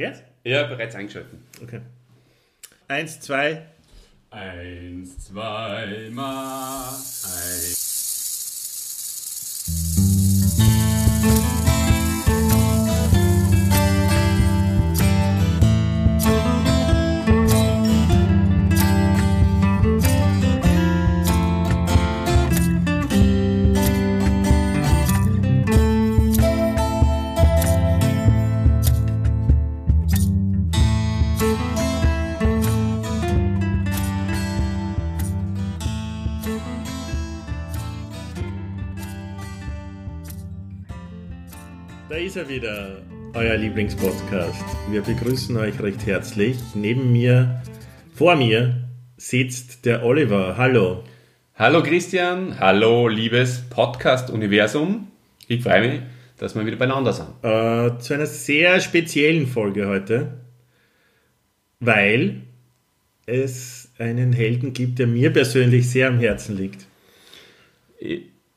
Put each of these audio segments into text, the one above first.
Jetzt? Ja, bereits eingeschalten. Okay. Eins, zwei. Eins, zwei, mal. Eins. Wieder, euer Lieblingspodcast. Wir begrüßen euch recht herzlich. Neben mir, vor mir, sitzt der Oliver. Hallo. Hallo Christian, hallo liebes Podcast-Universum. Ich freue mich, dass wir wieder beieinander sind. Äh, zu einer sehr speziellen Folge heute, weil es einen Helden gibt, der mir persönlich sehr am Herzen liegt.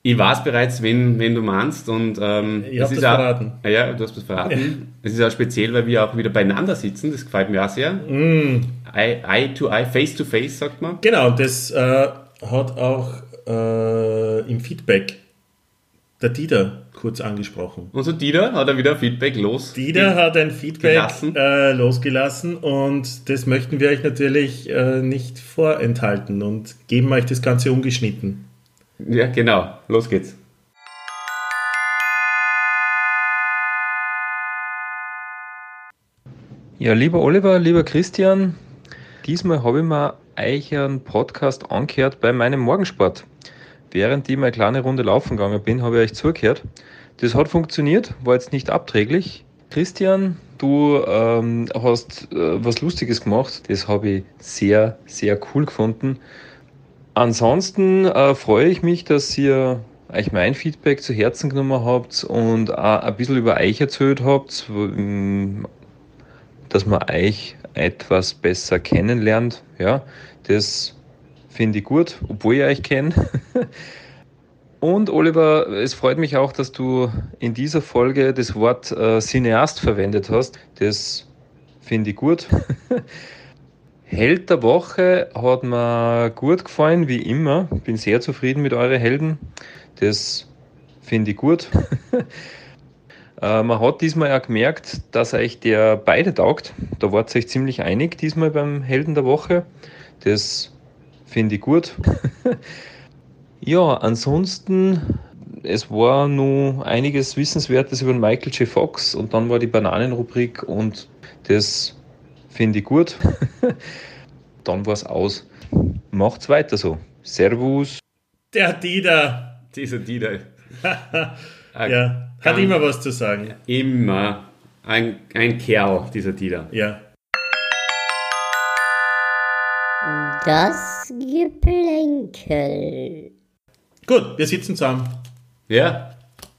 Ich, weiß bereits, wen, wen du meinst und ähm, Ich es hab ist das auch, verraten. Ja, du hast das verraten. Es ist auch speziell, weil wir auch wieder beieinander sitzen. Das gefällt mir auch sehr. Mm. Eye, eye to eye, face to face, sagt man. Genau, das äh, hat auch äh, im Feedback der Dieter kurz angesprochen. Unser Dieter hat er wieder Feedback los. Dieter hat ein Feedback Gelassen. äh, losgelassen und das möchten wir euch natürlich äh, nicht vorenthalten und geben euch das Ganze ungeschnitten. Ja, genau. Los geht's. Ja, lieber Oliver, lieber Christian, diesmal habe ich mir euch einen Podcast angehört bei meinem Morgensport. Während ich meine kleine Runde laufen gegangen bin, habe ich euch zugehört. Das hat funktioniert, war jetzt nicht abträglich. Christian, du ähm, hast äh, was Lustiges gemacht. Das habe ich sehr, sehr cool gefunden. Ansonsten äh, freue ich mich, dass ihr euch mein Feedback zu Herzen genommen habt und auch ein bisschen über euch erzählt habt, w- dass man euch etwas besser kennenlernt. Ja, das finde ich gut, obwohl ich euch kenne. Und Oliver, es freut mich auch, dass du in dieser Folge das Wort äh, Cineast verwendet hast. Das finde ich gut. Held der Woche hat mir gut gefallen, wie immer. Bin sehr zufrieden mit euren Helden. Das finde ich gut. Äh, Man hat diesmal auch gemerkt, dass euch der beide taugt. Da wart ihr euch ziemlich einig diesmal beim Helden der Woche. Das finde ich gut. ja, ansonsten, es war nur einiges Wissenswertes über Michael J. Fox und dann war die Bananenrubrik und das finde ich gut. dann war es aus. Macht's weiter so. Servus. Der Dieter, Dieser Dieter. ja, hat immer was zu sagen. Immer ein, ein Kerl, dieser Dieter. Ja. Das Geplänkel. Gut, wir sitzen zusammen. Ja,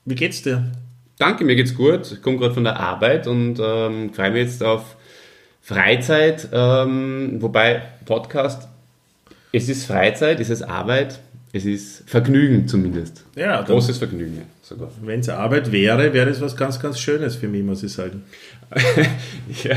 Wie geht's dir? danke, mir geht's gut. Ich komme gerade von der Arbeit und ähm, freue mich jetzt auf Freizeit. Ähm, wobei Podcast, es ist Freizeit, es ist Arbeit, es ist Vergnügen zumindest. Ja, Großes Vergnügen, sogar. Wenn es Arbeit wäre, wäre es was ganz, ganz Schönes für mich, muss ich sagen. ja,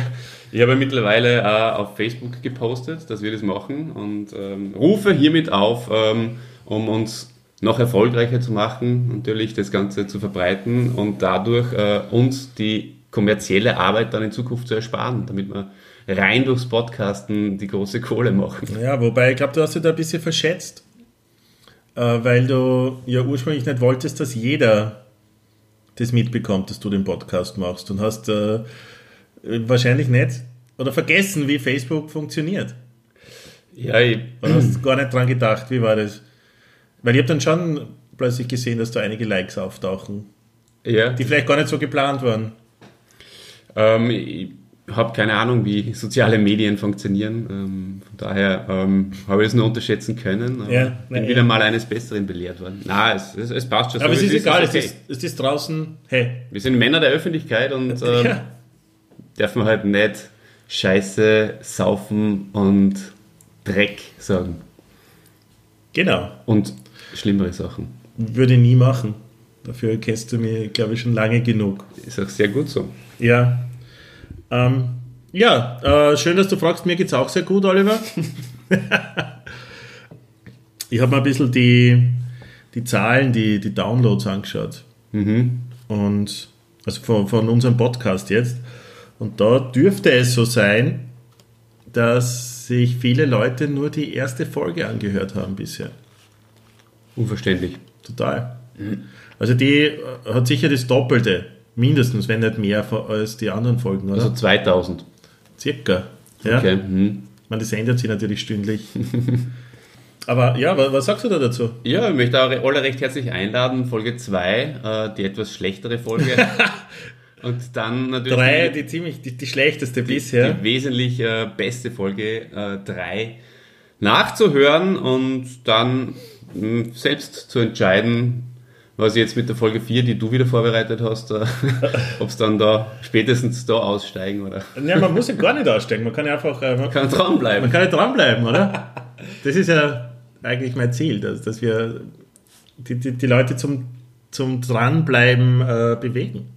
ich habe mittlerweile äh, auf Facebook gepostet, dass wir das machen und ähm, rufe hiermit auf, ähm, um uns noch erfolgreicher zu machen, natürlich das Ganze zu verbreiten und dadurch äh, uns die kommerzielle Arbeit dann in Zukunft zu ersparen, damit wir rein durchs Podcasten die große Kohle machen. Ja, wobei ich glaube, du hast dich da ein bisschen verschätzt, äh, weil du ja ursprünglich nicht wolltest, dass jeder das mitbekommt, dass du den Podcast machst und hast äh, wahrscheinlich nicht oder vergessen, wie Facebook funktioniert. Ja, ich, Oder hast gar nicht dran gedacht, wie war das? Weil ich habe dann schon plötzlich gesehen, dass da einige Likes auftauchen, ja, die vielleicht gar nicht so geplant waren. Ähm, ich habe keine Ahnung, wie soziale Medien funktionieren. Ähm, von daher ähm, habe ich es nur unterschätzen können. Aber Ja, bin na, wieder mal eines Besseren belehrt worden. Na, es, es, es passt schon. Aber so, es ist egal, es okay. ist, es ist draußen, hey, Wir sind Männer der Öffentlichkeit und ähm, ja, dürfen halt nicht Scheiße, Saufen und Dreck sagen. genau, Und schlimmere Sachen. würde ich nie machen. Dafür kennst du mich, glaube ich, schon lange genug. Ist auch sehr gut so. Ja. Ähm, ja, äh, schön, dass du fragst. Mir geht's auch sehr gut, Oliver. ich habe mal ein bisschen die, die Zahlen, die, die Downloads angeschaut. Und also von, von unserem Podcast jetzt. Und da dürfte es so sein, dass sich viele Leute nur die erste Folge angehört haben bisher. Unverständlich. Total. Also die äh, hat sicher das Doppelte, mindestens, wenn nicht mehr als die anderen Folgen, oder? Also 2000. Circa. Ja. Okay. Mhm. Meine, das ändert sich natürlich stündlich. Aber ja, wa- was sagst du da dazu? Ja, ich möchte auch alle recht herzlich einladen, Folge 2, äh, die etwas schlechtere Folge. Und dann natürlich Drei, die, die ziemlich, die, die schlechteste die, bisher. die wesentlich äh, beste Folge 3 nachzuhören und dann mh, selbst zu entscheiden, was jetzt mit der Folge 4, die du wieder vorbereitet hast, äh, ob es dann da spätestens da aussteigen oder Ja, man muss ja gar nicht aussteigen, man kann ja einfach, äh, man, kann dranbleiben. man kann ja dranbleiben, oder? Das ist ja eigentlich mein Ziel, dass, dass wir die, die, die Leute zum, zum Dranbleiben äh, bewegen,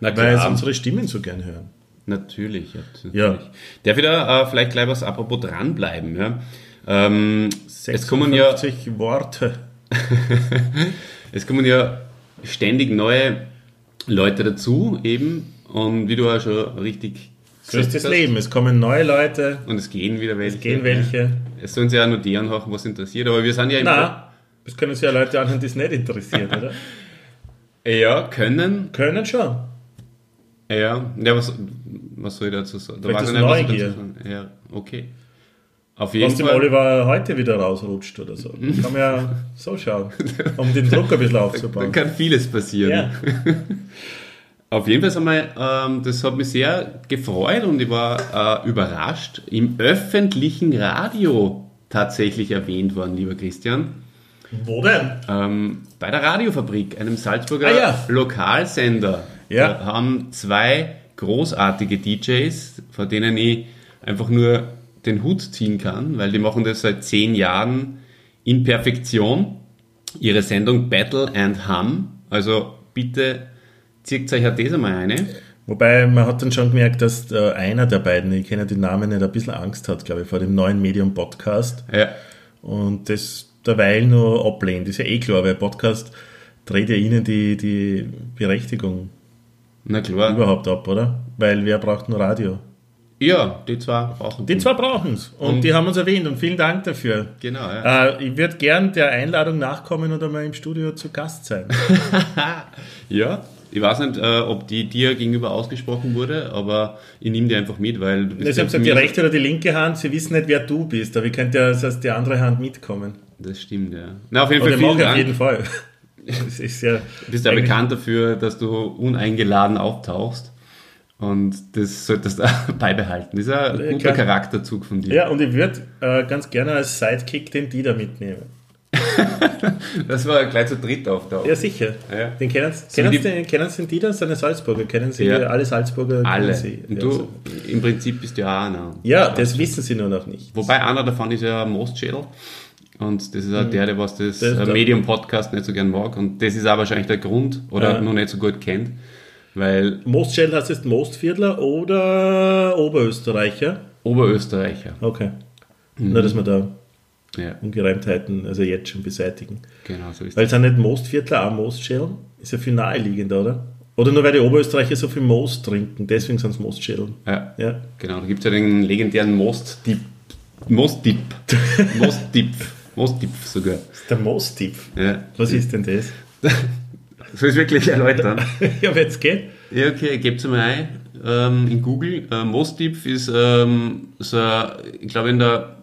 Na weil sie unsere Stimmen so gern hören. Natürlich, ja. Ja. Natürlich. Darf ich da äh, vielleicht gleich was apropos dranbleiben? Ja? Ähm, es kommen ja 56 Worte. Es kommen ja ständig neue Leute dazu, eben. Und wie du auch schon richtig So ist das Leben. Es kommen neue Leute, Und es gehen wieder welche. es gehen welche. Es sollen sich ja nur die anhören, was interessiert. Aber wir sind ja im Na, das können sich ja Leute anhören, die es nicht interessiert, oder? Ja, können. Können schon. Ja, ja was, was soll ich dazu sagen? Da Vielleicht weiß ich nicht, was ich Neugier. dazu sagen. Ja, okay. Auf jeden Was dem. Oliver heute wieder rausrutscht oder so. Kann man ja so schauen, um den Druck ein bisschen Da aufzubauen. kann vieles passieren. Ja. Auf jeden Fall einmal, ähm, das hat mich sehr gefreut und ich war äh, überrascht, im öffentlichen Radio tatsächlich erwähnt worden, lieber Christian. Wo denn? Ähm, bei der Radiofabrik, einem Salzburger Ah, ja. Lokalsender. Ja. Da haben zwei großartige DJs, vor denen ich einfach nur den Hut ziehen kann, weil die machen das seit zehn Jahren in Perfektion. Ihre Sendung Battle and Hum. Also bitte zieht euch halt das einmal eine. Wobei man hat dann schon gemerkt, dass äh, einer der beiden, ich kenne den Namen nicht, ein bisschen Angst hat, glaube ich, vor dem neuen Medium-Podcast Ja. und das derweil nur ablehnt. Ist ja eh klar, weil Podcast dreht ja ihnen die, die Berechtigung Na klar. überhaupt ab, oder? Weil wer braucht nur Radio? Ja, die zwei brauchen Die zwei brauchen es und, Und- die haben uns erwähnt und vielen Dank dafür. Genau, ja. Äh, ich würde gern der Einladung nachkommen und einmal im Studio zu Gast sein. Ja, ich weiß nicht, äh, ob die dir gegenüber ausgesprochen wurde, aber ich nehme die einfach mit, weil du Sie haben gesagt, die rechte oder die linke Hand, sie wissen nicht, wer du bist, aber ich könnte ja das heißt, die andere Hand mitkommen. Das stimmt, ja. Na, auf jeden Oder Fall vielen ich auf Dank. jeden Fall. Das ist ja, Du bist ja bekannt dafür, dass du uneingeladen auftauchst. Und das solltest du auch beibehalten. Das ist ein Ja, guter. Charakterzug von dir. Ja, und ich würde äh, ganz gerne als Sidekick den Dieter mitnehmen. Das war gleich zu dritt auftaucht. Ja, sicher. Ja. Den kennen, Sie- kennen, den, kennen Sie den Dieter? Seine Salzburger? Kennen Sie Ja. alle Salzburger? Alle. Sie? Und Ja, du, so. im Prinzip bist du ja auch einer. ja, das wissen Sie nur noch nicht. Wobei einer davon ist ja Mostschädel. Und das ist auch der, der was das, Mhm. Das äh, der- Medium-Podcast nicht so gern mag. Und das ist auch wahrscheinlich der Grund, oder Ja. noch nicht so gut kennt. Weil Mostschädel heißt jetzt Mostviertler oder Oberösterreicher? Oberösterreicher. Okay. Mhm. Nur, dass wir da Ja, Ungereimtheiten also jetzt schon beseitigen. genau so ist Weil es sind nicht Mostviertler, auch Mostschädel. Ist ja viel naheliegender, oder? Oder nur weil die Oberösterreicher so viel Most trinken, deswegen sind es Mostschädel. Ja, Ja. genau. Da gibt es ja den legendären Most-Dip. Most-Dip. Most-Dip. Most-Dip sogar. Das ist der Most-Tipp. Ja. Was ist denn das? Soll ich es wirklich erläutern? ja, wenn es geht. Ja, okay, gebt es mal ein ähm, in Google. Äh, Mostip ist ähm, so, ich glaube in der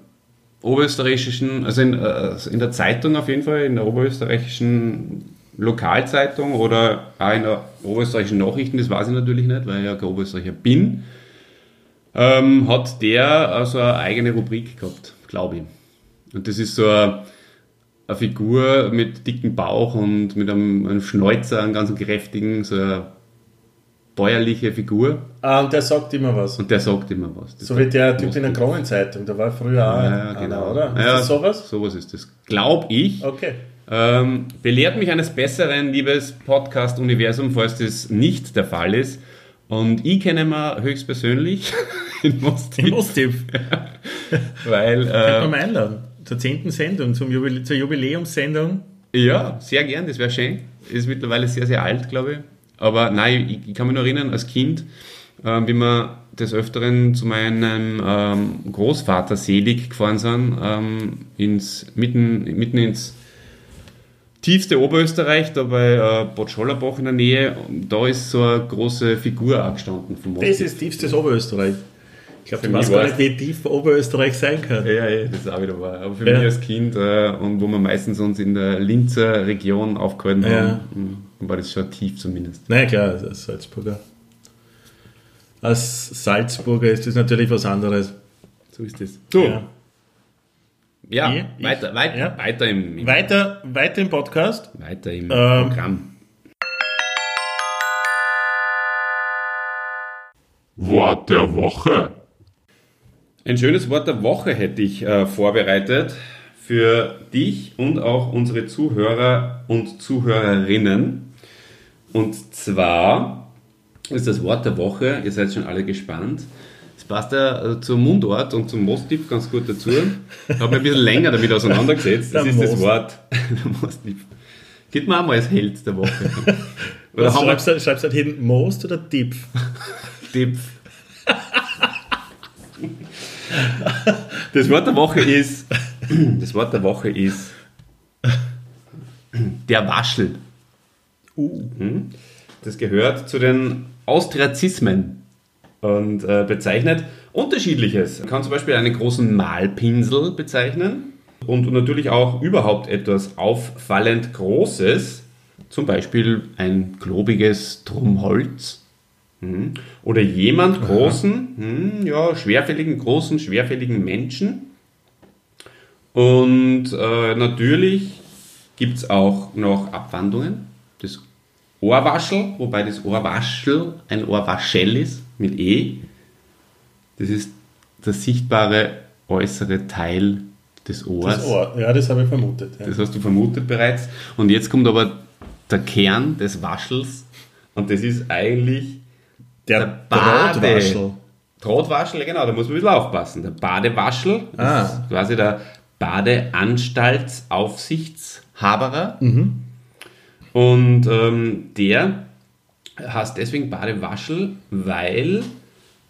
oberösterreichischen, also in, äh, in der Zeitung auf jeden Fall, in der oberösterreichischen Lokalzeitung oder auch in der oberösterreichischen Nachrichten, das weiß ich natürlich nicht, weil ich ja kein Oberösterreicher bin, ähm, hat der also eine eigene Rubrik gehabt, glaube ich. Und das ist so eine, eine Figur mit dickem Bauch und mit einem, einem Schnäuzer, einem ganz kräftigen, so eine bäuerliche Figur. Ah, und der sagt immer was. Und der sagt immer was. Das So wie der Typ in der. Kronenzeitung, da war früher auch Ja, einer, genau. oder? Ist Ja, das sowas? Sowas ist das. Glaub ich. Okay. Ähm, belehrt mich eines Besseren, liebes Podcast-Universum, falls das nicht der Fall ist. Und ich kenne ihn höchstpersönlich in Mostiv. Im Osttief. Weil, Kann man äh, mal einladen. Zur zehnten Sendung, zum Jubilä zur Jubiläumssendung. ja, sehr gern, das wäre schön. Ist mittlerweile sehr, sehr alt, glaube ich. Aber nein, ich, ich kann mich noch erinnern, als Kind, äh, wie wir des Öfteren zu meinem ähm, Großvater selig gefahren sind, ähm, ins, mitten, mitten ins tiefste Oberösterreich, da bei äh, Bad Schollerbach in der Nähe. Und da ist so eine große Figur angestanden vom Das ist tiefstes Oberösterreich. Ich glaube, Für du mich weißt gar nicht, wie tief Oberösterreich sein kann. Ja, ja, das ist auch wieder wahr. Aber für Ja. mich als Kind äh, und wo wir meistens uns in der Linzer Region aufgehalten Ja. haben, mh, war das schon tief zumindest. Na ja, klar, als Salzburger. Als Salzburger ist das natürlich was anderes. So ist es. So, ja, Ja. Ich- weiter, ich- weiter, ja. weiter im, im, Weiter, weiter im Podcast. weiter im Ähm, Programm. Wort der Woche. Ein schönes Wort der Woche hätte ich äh, vorbereitet für dich und auch unsere Zuhörer und Zuhörerinnen. Und zwar ist das Wort der Woche, ihr seid schon alle gespannt. Es passt ja äh, zum Mundort und zum Moostip ganz gut dazu. Ich habe mich ein bisschen länger damit auseinandergesetzt. Das Der ist das Most. Wort. Der Moostip. Geht mir auch mal als Held der Woche. Oder Was schreibst, du, schreibst du halt hinten Most oder Deep? Tipp. Das Wort der Woche ist, das Wort der Woche ist der Waschel. Mhm. Das gehört zu den Austriazismen und äh, bezeichnet unterschiedliches. Man kann zum Beispiel einen großen Malpinsel bezeichnen und natürlich auch überhaupt etwas auffallend Großes, zum Beispiel ein globiges Drumholz Mhm. Oder jemand großen, hm, ja, schwerfälligen, großen, schwerfälligen Menschen. Und äh, natürlich gibt es auch noch Abwandlungen. Das Ohrwaschel, wobei das Ohrwaschel ein Ohrwaschel ist, mit E. Das ist der sichtbare äußere Teil des Ohrs. Das Ohr. Ja, das habe ich vermutet. Ja. Das hast du vermutet bereits. Und jetzt kommt aber der Kern des Waschels. Und das ist eigentlich Der, der Bade- Brotwaschel. Drahtwaschel, genau, da muss man ein bisschen aufpassen. Der Badewaschel, Ah. ist quasi der Badeanstaltsaufsichtshaberer. Und ähm, der heißt deswegen Badewaschel, weil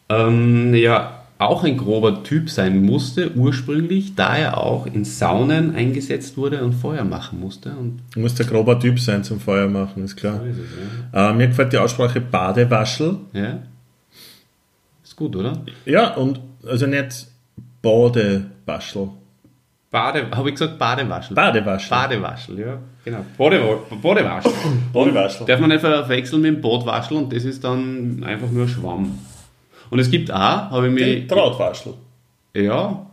ähm, ja auch ein grober Typ sein musste, ursprünglich, da er auch in Saunen eingesetzt wurde und Feuer machen musste. Und Du musst ein grober Typ sein zum Feuer machen, ist klar. Äh, mir gefällt die Aussprache Badewaschel. ja, ist gut, oder? Ja, und also nicht Badewaschel. Bade, habe ich gesagt Badewaschel? Badewaschel. Badewaschel, ja, genau. Bade, Badewaschel. Badewaschel. Darf man nicht verwechseln mit dem Badwaschel und das ist dann einfach nur Schwamm. Und es gibt auch, habe ich mich. Drahtwaschel. Ja,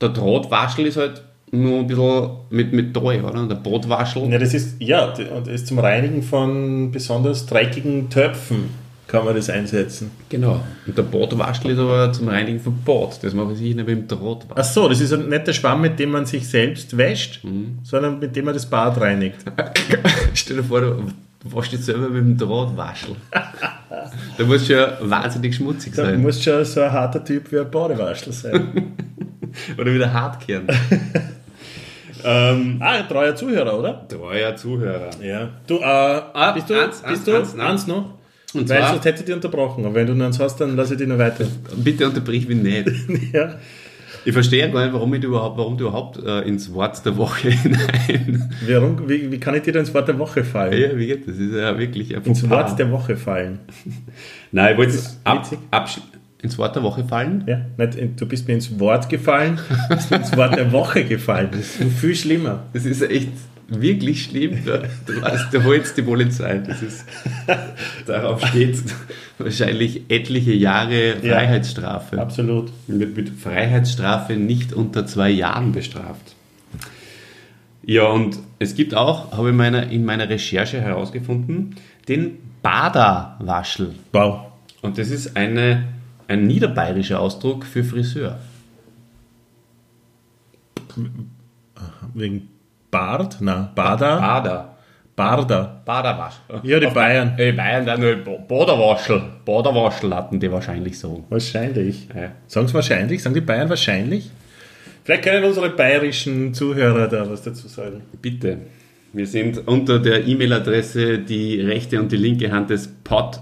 der Drahtwaschel ist halt nur ein bisschen mit, Treu, oder? Der Badwaschel. Ja, das ist, ja, das ist zum Reinigen von besonders dreckigen Töpfen kann man das einsetzen. Genau. Und der Badwaschel ist aber zum Reinigen von Bad. Das mache ich nicht mit dem Drahtwaschel. Ach so, das ist nicht der Schwamm, mit dem man sich selbst wäscht, sondern mit dem man das Bad reinigt. Stell dir vor, du waschst dich selber mit dem Drahtwaschel. da muss schon wahnsinnig schmutzig Da sein. muss schon so ein harter Typ wie ein Badewaschel sein. Oder wieder hart kehren. ähm, ah, ein treuer Zuhörer, oder? treuer Zuhörer. Ja. Du, äh, bist du, eins, bist eins, du, eins, noch? Und Weil zwar, sonst hätte ich dich unterbrochen. Aber wenn du noch eins hast, dann lasse ich dich noch weiter. bitte unterbrich mich nicht. ja. Ich verstehe gar nicht, warum, ich du überhaupt, warum du überhaupt äh, ins Wort der Woche hinein. Warum, wie, wie kann ich dir da ins Wort der Woche fallen? Ja, wie geht das? Ist ja wirklich ein Ins. Wort der Woche fallen. Nein, ich wollte es ab, ins Wort der Woche fallen. Ja, nicht, du bist mir ins Wort gefallen, du bist mir ins Wort der Woche gefallen. Das ist viel schlimmer. Das ist echt wirklich schlimm. Du weißt, da holst die Polizei. Das ist, darauf steht wahrscheinlich etliche Jahre Ja. Freiheitsstrafe. Absolut. Wird mit Freiheitsstrafe nicht unter zwei Jahren bestraft. Ja, und es gibt auch, habe ich meiner, in meiner Recherche herausgefunden, den Baderwaschel. Wow. Und das ist eine, ein niederbayerischer Ausdruck für Friseur. Wegen Bart? Na, Bader? Bader. Barda. Baderwasch. Ja, die Bayern. Die Bayern dann nur Baderwaschel. Baderwaschel hatten die wahrscheinlich so. Wahrscheinlich. Ja. Sagen sie wahrscheinlich? Sagen die Bayern wahrscheinlich? Vielleicht können unsere bayerischen Zuhörer da was dazu sagen. Bitte. Wir sind unter der E-Mail-Adresse die rechte und die linke Hand des pod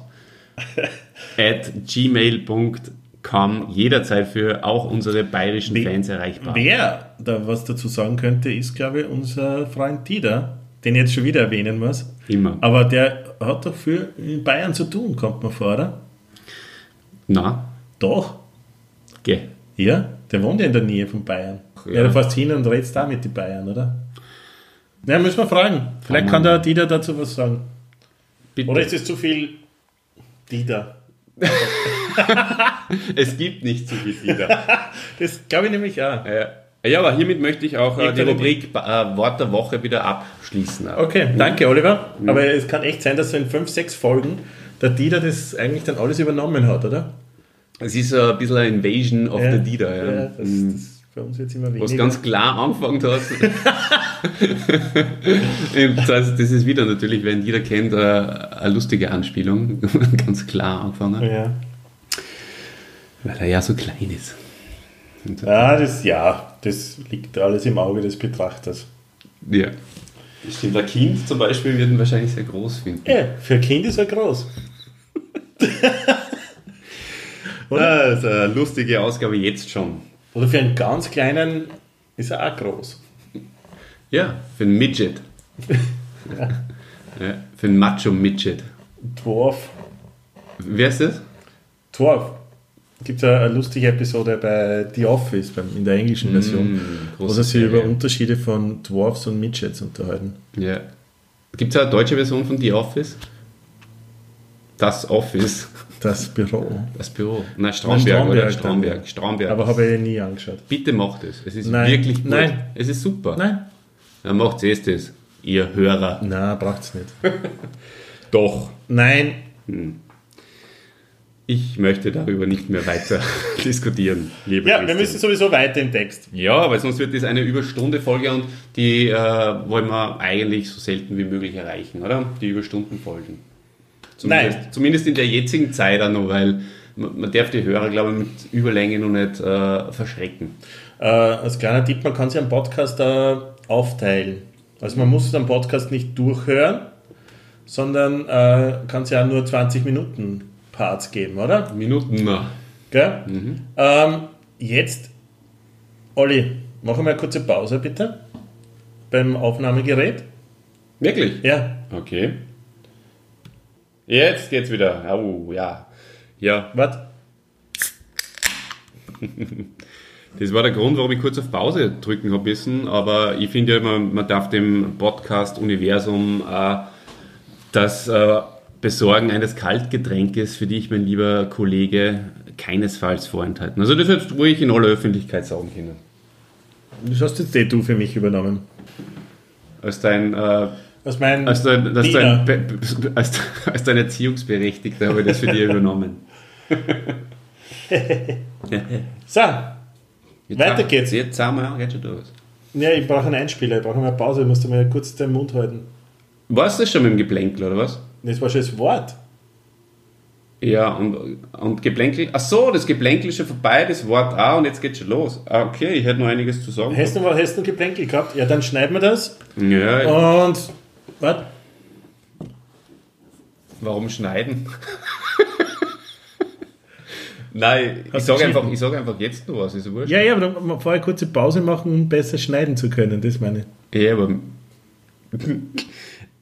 at gmail.com jederzeit für auch unsere bayerischen Wer- Fans erreichbar. Wer da was dazu sagen könnte, ist, glaube ich, unser Freund Dieter, den ich jetzt schon wieder erwähnen muss. Immer. Aber der hat doch viel in Bayern zu tun, kommt mir vor, oder? Na, Doch. geh. Ja, der wohnt ja in der Nähe von Bayern. Ja. Ja, du fährst hin und redest da mit den Bayern, oder? Ja, müssen wir fragen. Vielleicht Fragen kann der Dieter dazu was sagen. Bitte. Oder ist es zu viel Dieter? es gibt nicht so viel wieder. Das glaube ich nämlich auch. ja. ja, aber hiermit möchte ich auch äh, die Rubrik äh, Wort der Woche wieder abschließen. Okay, danke Oliver. Aber es kann echt sein, dass so in fünf, sechs Folgen der Dieter das eigentlich dann alles übernommen hat, oder? Es ist so ein bisschen eine Invasion of the Dieter. Ja. Ja, das, Mhm. das bei uns jetzt immer weniger. Was ganz klar angefangen hat. Das, das ist wieder natürlich, wenn jeder kennt, äh, eine lustige Anspielung. ganz klar angefangen. ja. Weil er ja so klein ist. Ja, das, ja, das liegt alles im Auge des Betrachters. ja. Das stimmt. Ein Kind zum Beispiel wird ihn wahrscheinlich sehr groß finden. Ja, für ein Kind ist er groß. Oder? Das ist eine lustige Ausgabe jetzt schon. Oder für einen ganz kleinen ist er auch groß. Ja, für einen Midget. ja, für einen Macho-Midget. Dwarf. Wer ist das? Dwarf. Gibt es eine lustige Episode bei The Office, in der englischen Version, wo große sie sich über Unterschiede von Dwarfs und Midgets unterhalten. Ja. Gibt es eine deutsche Version von The Office? Das Office. Das Büro. Das Büro. Nein, Stromberg, Stromberg oder? dann. Stromberg. Stromberg. Aber habe ich nie angeschaut. Bitte macht es. Es ist Nein. wirklich gut. Nein. Es ist super. Nein. Dann macht es das, ihr Hörer. Nein, braucht es nicht. Doch. Nein. Ich möchte darüber nicht mehr weiter diskutieren, lieber Ja, wir Christian. müssen sowieso weiter im Text. Ja, weil sonst wird das eine Überstunde-Folge und die äh, wollen wir eigentlich so selten wie möglich erreichen, oder? Die Überstunden-Folgen. Zumindest, Nein. zumindest in der jetzigen Zeit auch noch, weil man, darf die Hörer, glaube ich, mit Überlänge noch nicht äh, verschrecken. Äh, als kleiner Tipp, man kann sich einen Podcast äh, aufteilen. Also man muss den Podcast nicht durchhören, sondern äh, kann es ja nur 20 Minuten Parts geben, oder? Minuten noch. Gell? Ähm, jetzt, Olli, machen wir eine kurze Pause bitte beim Aufnahmegerät. Wirklich? Ja, Okay. Jetzt geht's wieder. Oh, ja. Ja, warte. Das war der Grund, warum ich kurz auf Pause drücken habe müssen. Aber ich finde ja, man, man darf dem Podcast-Universum äh, das äh, Besorgen eines Kaltgetränkes für dich, mein lieber Kollege, keinesfalls vorenthalten. Also das jetzt ruhig in aller Öffentlichkeit sagen können. Das hast jetzt eh du für mich übernommen. Als dein, äh, Was mein als dein, als dein, als, als dein Erziehungsberechtigter habe ich das für dich übernommen. So, Jetzt Weiter haben- geht's. Jetzt sind wir geht schon los. ja, ich brauche einen Einspieler, ich brauche eine Pause, ich musste mir kurz den Mund halten. Warst du das schon mit dem Geplänkel, oder was? Das war schon das Wort. Ja, und, und Geplänkel. Ach so, das Geplänkel ist schon vorbei, das Wort auch und jetzt geht's schon los. Ah, Okay, ich hätte noch einiges zu sagen. Hast du noch hast du noch Geplänkel gehabt? Ja, dann schneiden wir das. Ja, Und, warte. warum schneiden? Nein, ich Hast du sage einfach, ich sag einfach jetzt noch was, ist ja wurscht. Ja, ja, aber dann vorher kurze Pause machen, um besser schneiden zu können, das meine ich. Ja, aber.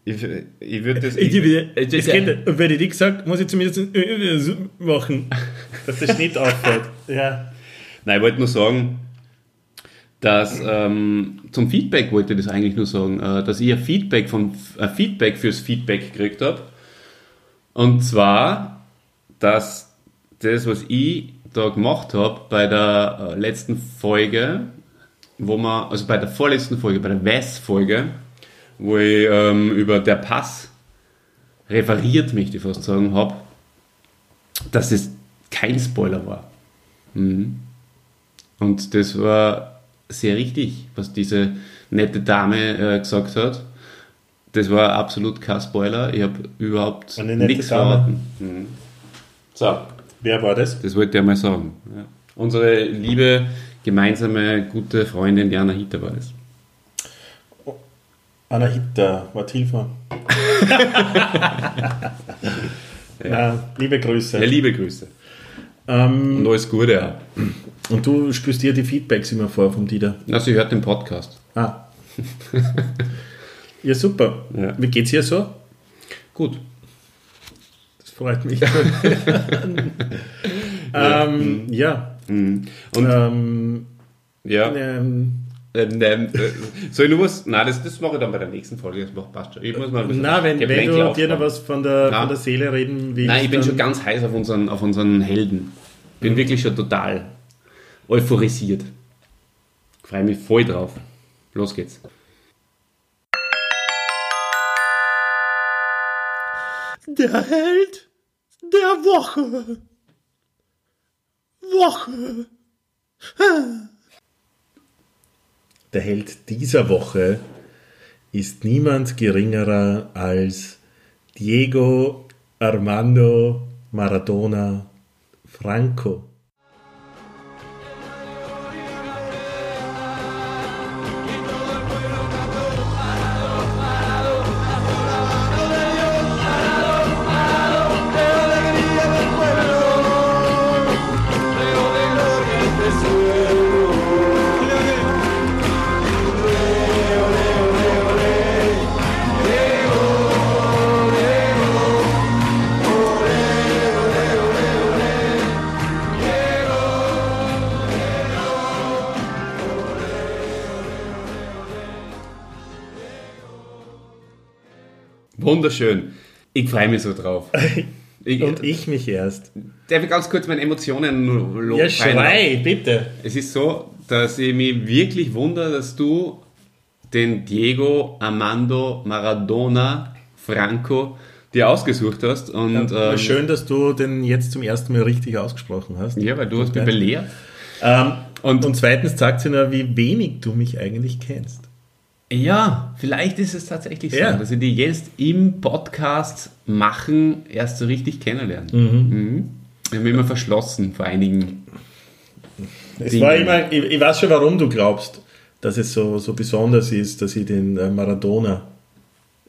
Ich, ich würde das. Ich, ich, ich, geht, und wenn ich nichts sage, muss ich zumindest machen, dass der Schnitt auffällt. Ja. Nein, ich wollte nur sagen, dass ähm, zum Feedback wollte ich das eigentlich nur sagen, äh, dass ich ein Feedback, von, ein Feedback fürs Feedback gekriegt habe. Und zwar, dass das, was ich da gemacht habe bei der äh, letzten Folge, wo man, also bei der vorletzten Folge, bei der WES-Folge, wo ich ähm, über der Pass referiert, möchte ich fast sagen, habe, dass es kein Spoiler war. Mhm. Und das war sehr richtig, was diese nette Dame äh, gesagt hat. Das war absolut kein Spoiler. Ich habe überhaupt nichts verraten. Mhm. So, Wer war das? das wollte ich mal sagen. Ja. Unsere liebe, gemeinsame, gute Freundin Jana Hita war das. Anahita, warte Hilfe. Na, liebe Grüße. Ja, liebe Grüße. Ähm, Und alles Gute auch. und du spürst dir die Feedbacks immer vor vom Dieter. Na, sie hört den Podcast. Ah. ja, super. Ja. Wie geht's hier so? Gut. Das freut mich. ähm, ja. Mhm. Und Ähm, ja, ähm, ähm, ähm, äh, soll ich nur was? Nein, das, das mache ich dann bei der nächsten Folge. Das macht passt schon. Ich muss mal ein na, wenn, wenn du dir aufbauen. noch was von der, von der Seele reden willst. Nein, ich bin schon ganz heiß auf unseren, auf unseren Helden. Bin wirklich schon total euphorisiert. Freue mich voll drauf. Los geht's. Der Held der Woche. Woche. Der Held dieser Woche ist niemand geringerer als Diego Armando Maradona Franco. Wunderschön. Ich freue mich so drauf. Ich, Und ich mich erst. darf ich ganz kurz meine Emotionen nur lo- Ja, schrei, bitte. Es ist so, dass ich mich wirklich wundere, dass du den Diego Armando Maradona Franco dir ausgesucht hast. Und, Ja, ähm, Schön, dass du den jetzt zum ersten Mal richtig ausgesprochen hast. Ja, weil du hast mich belehrt. Ähm, Und- und, zweitens zeigt sie nur, wie wenig du mich eigentlich kennst. Ja, vielleicht ist es tatsächlich so, Ja. dass ich die jetzt im Podcast machen erst so richtig kennenlernen. Mhm. Ich habe mich immer verschlossen vor einigen. Es war immer, ich, ich weiß schon, warum du glaubst, dass es so, so besonders ist, dass ich den äh, Maradona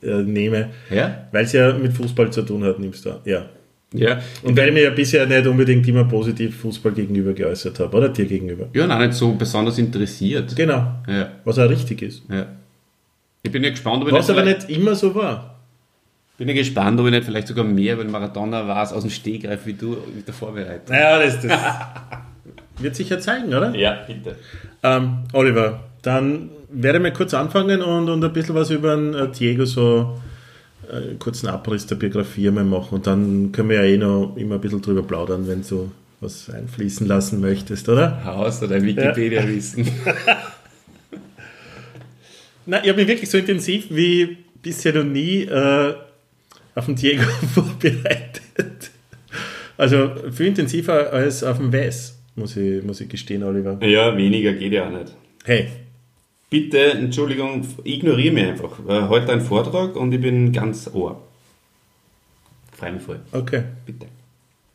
äh, nehme. Ja? Weil es ja mit Fußball zu tun hat, nimmst du. Ja. Ja. Und weil ich mir ja bisher nicht unbedingt immer positiv Fußball gegenüber geäußert habe, oder dir gegenüber. Ja, nein, nicht so besonders interessiert. Genau. Ja, Was auch richtig ist. ja. Ich bin ja gespannt, ob ich Was nicht aber nicht immer so war. bin ja gespannt, ob ich nicht vielleicht sogar mehr über den Maradona war aus dem Stegreif wie du mit der Vorbereitung. Naja, das, das wird sich ja zeigen, oder? Ja, bitte. Ähm, Oliver, dann werde ich mal kurz anfangen und, und ein bisschen was über den äh, Diego so äh, kurzen Abriss der Biografie mal machen und dann können wir ja eh noch immer ein bisschen drüber plaudern, wenn du was einfließen lassen möchtest, oder? Haus oder Wikipedia-Wissen. Na, ich habe mich wirklich so intensiv wie bisher noch nie äh, auf den Diego vorbereitet. Also viel intensiver als auf den Wes, muss ich, muss ich gestehen, Oliver. Ja, weniger geht ja auch nicht. Hey, Bitte, Entschuldigung, ignoriere mich einfach. Äh, Heute ein Vortrag und ich bin ganz ohr. Freue mich voll. okay. Bitte.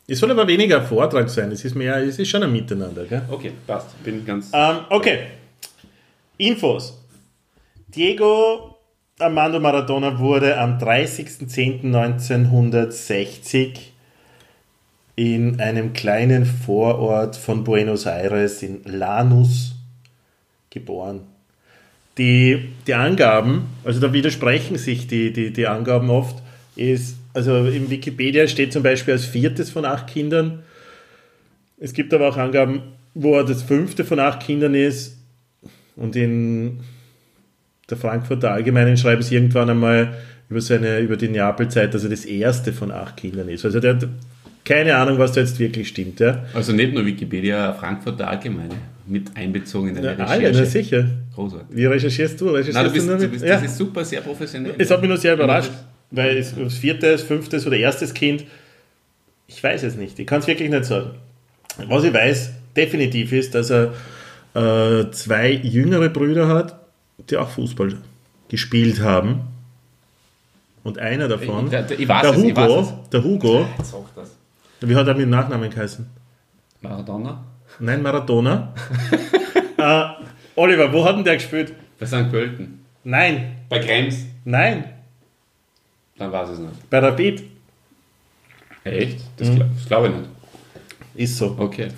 Es soll aber weniger ein Vortrag sein, es ist mehr, es ist schon ein Miteinander, gell? Okay, passt. Bin ganz. Ähm, okay. Infos. Diego Armando Maradona wurde am 30.10.1960 in einem kleinen Vorort von Buenos Aires in Lanús geboren. Die, die Angaben, also da widersprechen sich die, die, die Angaben oft, ist, also im Wikipedia steht zum Beispiel als viertes von acht Kindern. Es gibt aber auch Angaben, wo er das fünfte von acht Kindern ist. Und in der Frankfurter Allgemeinen schreiben sie irgendwann einmal über, seine, über die Neapelzeit, dass er das erste von acht Kindern ist. Also der hat keine Ahnung, was da jetzt wirklich stimmt. Ja, Also nicht nur Wikipedia, Frankfurter Allgemeine mit einbezogen in deine ja Recherche. sicher. Großartig. Wie recherchierst du? Recherchierst Nein, du bist, du mit- bist, ja. das ist super, sehr professionell. Es hat mich nur sehr überrascht, weil es das vierte, das fünftes oder erstes Kind, ich weiß es nicht, ich kann es wirklich nicht sagen. Was ich weiß, definitiv ist, dass er äh, zwei jüngere Brüder hat, die auch Fußball gespielt haben. Und einer davon, Ich- der- ich weiß der es, ich Hugo, der Hugo, wie hat er mit dem Nachnamen geheißen? Maradona? Nein, Maradona. äh, Oliver, wo hat denn der gespielt? Bei St. Pölten. Nein, Bei Krems? nein, Dann ich es nicht. bei Rapid. Echt? Das, das glaube ich nicht. Ist so. Okay.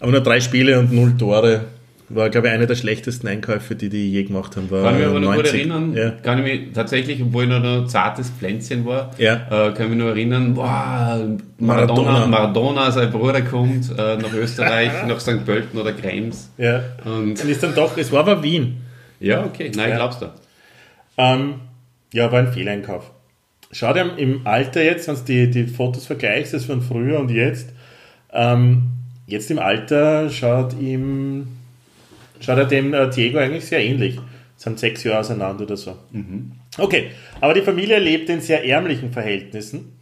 Aber nur drei Spiele und null Tore. War, glaube ich, einer der schlechtesten Einkäufe, die die je gemacht haben. War Kann ich mich aber noch gut 90. erinnern, Ja. kann ich mich tatsächlich, obwohl ich noch ein zartes Pflänzchen war, Ja. äh, kann ich mich noch erinnern, boah, Maradona, Maradona. Maradona, sein Bruder kommt äh, nach Österreich, nach St. Pölten oder Krems. Ja. Und, Und ist dann doch, es war aber Wien. ja, okay, nein, Ja. glaubst du. Ähm, ja, war ein Fehleinkauf. Schau dir im Alter jetzt, wenn du die, die Fotos vergleichst, das von früher und jetzt, ähm, jetzt im Alter schaut ihm, schaut er dem äh, Diego eigentlich sehr ähnlich. Sind sechs Jahre auseinander oder so. Okay, aber die Familie lebt in sehr ärmlichen Verhältnissen.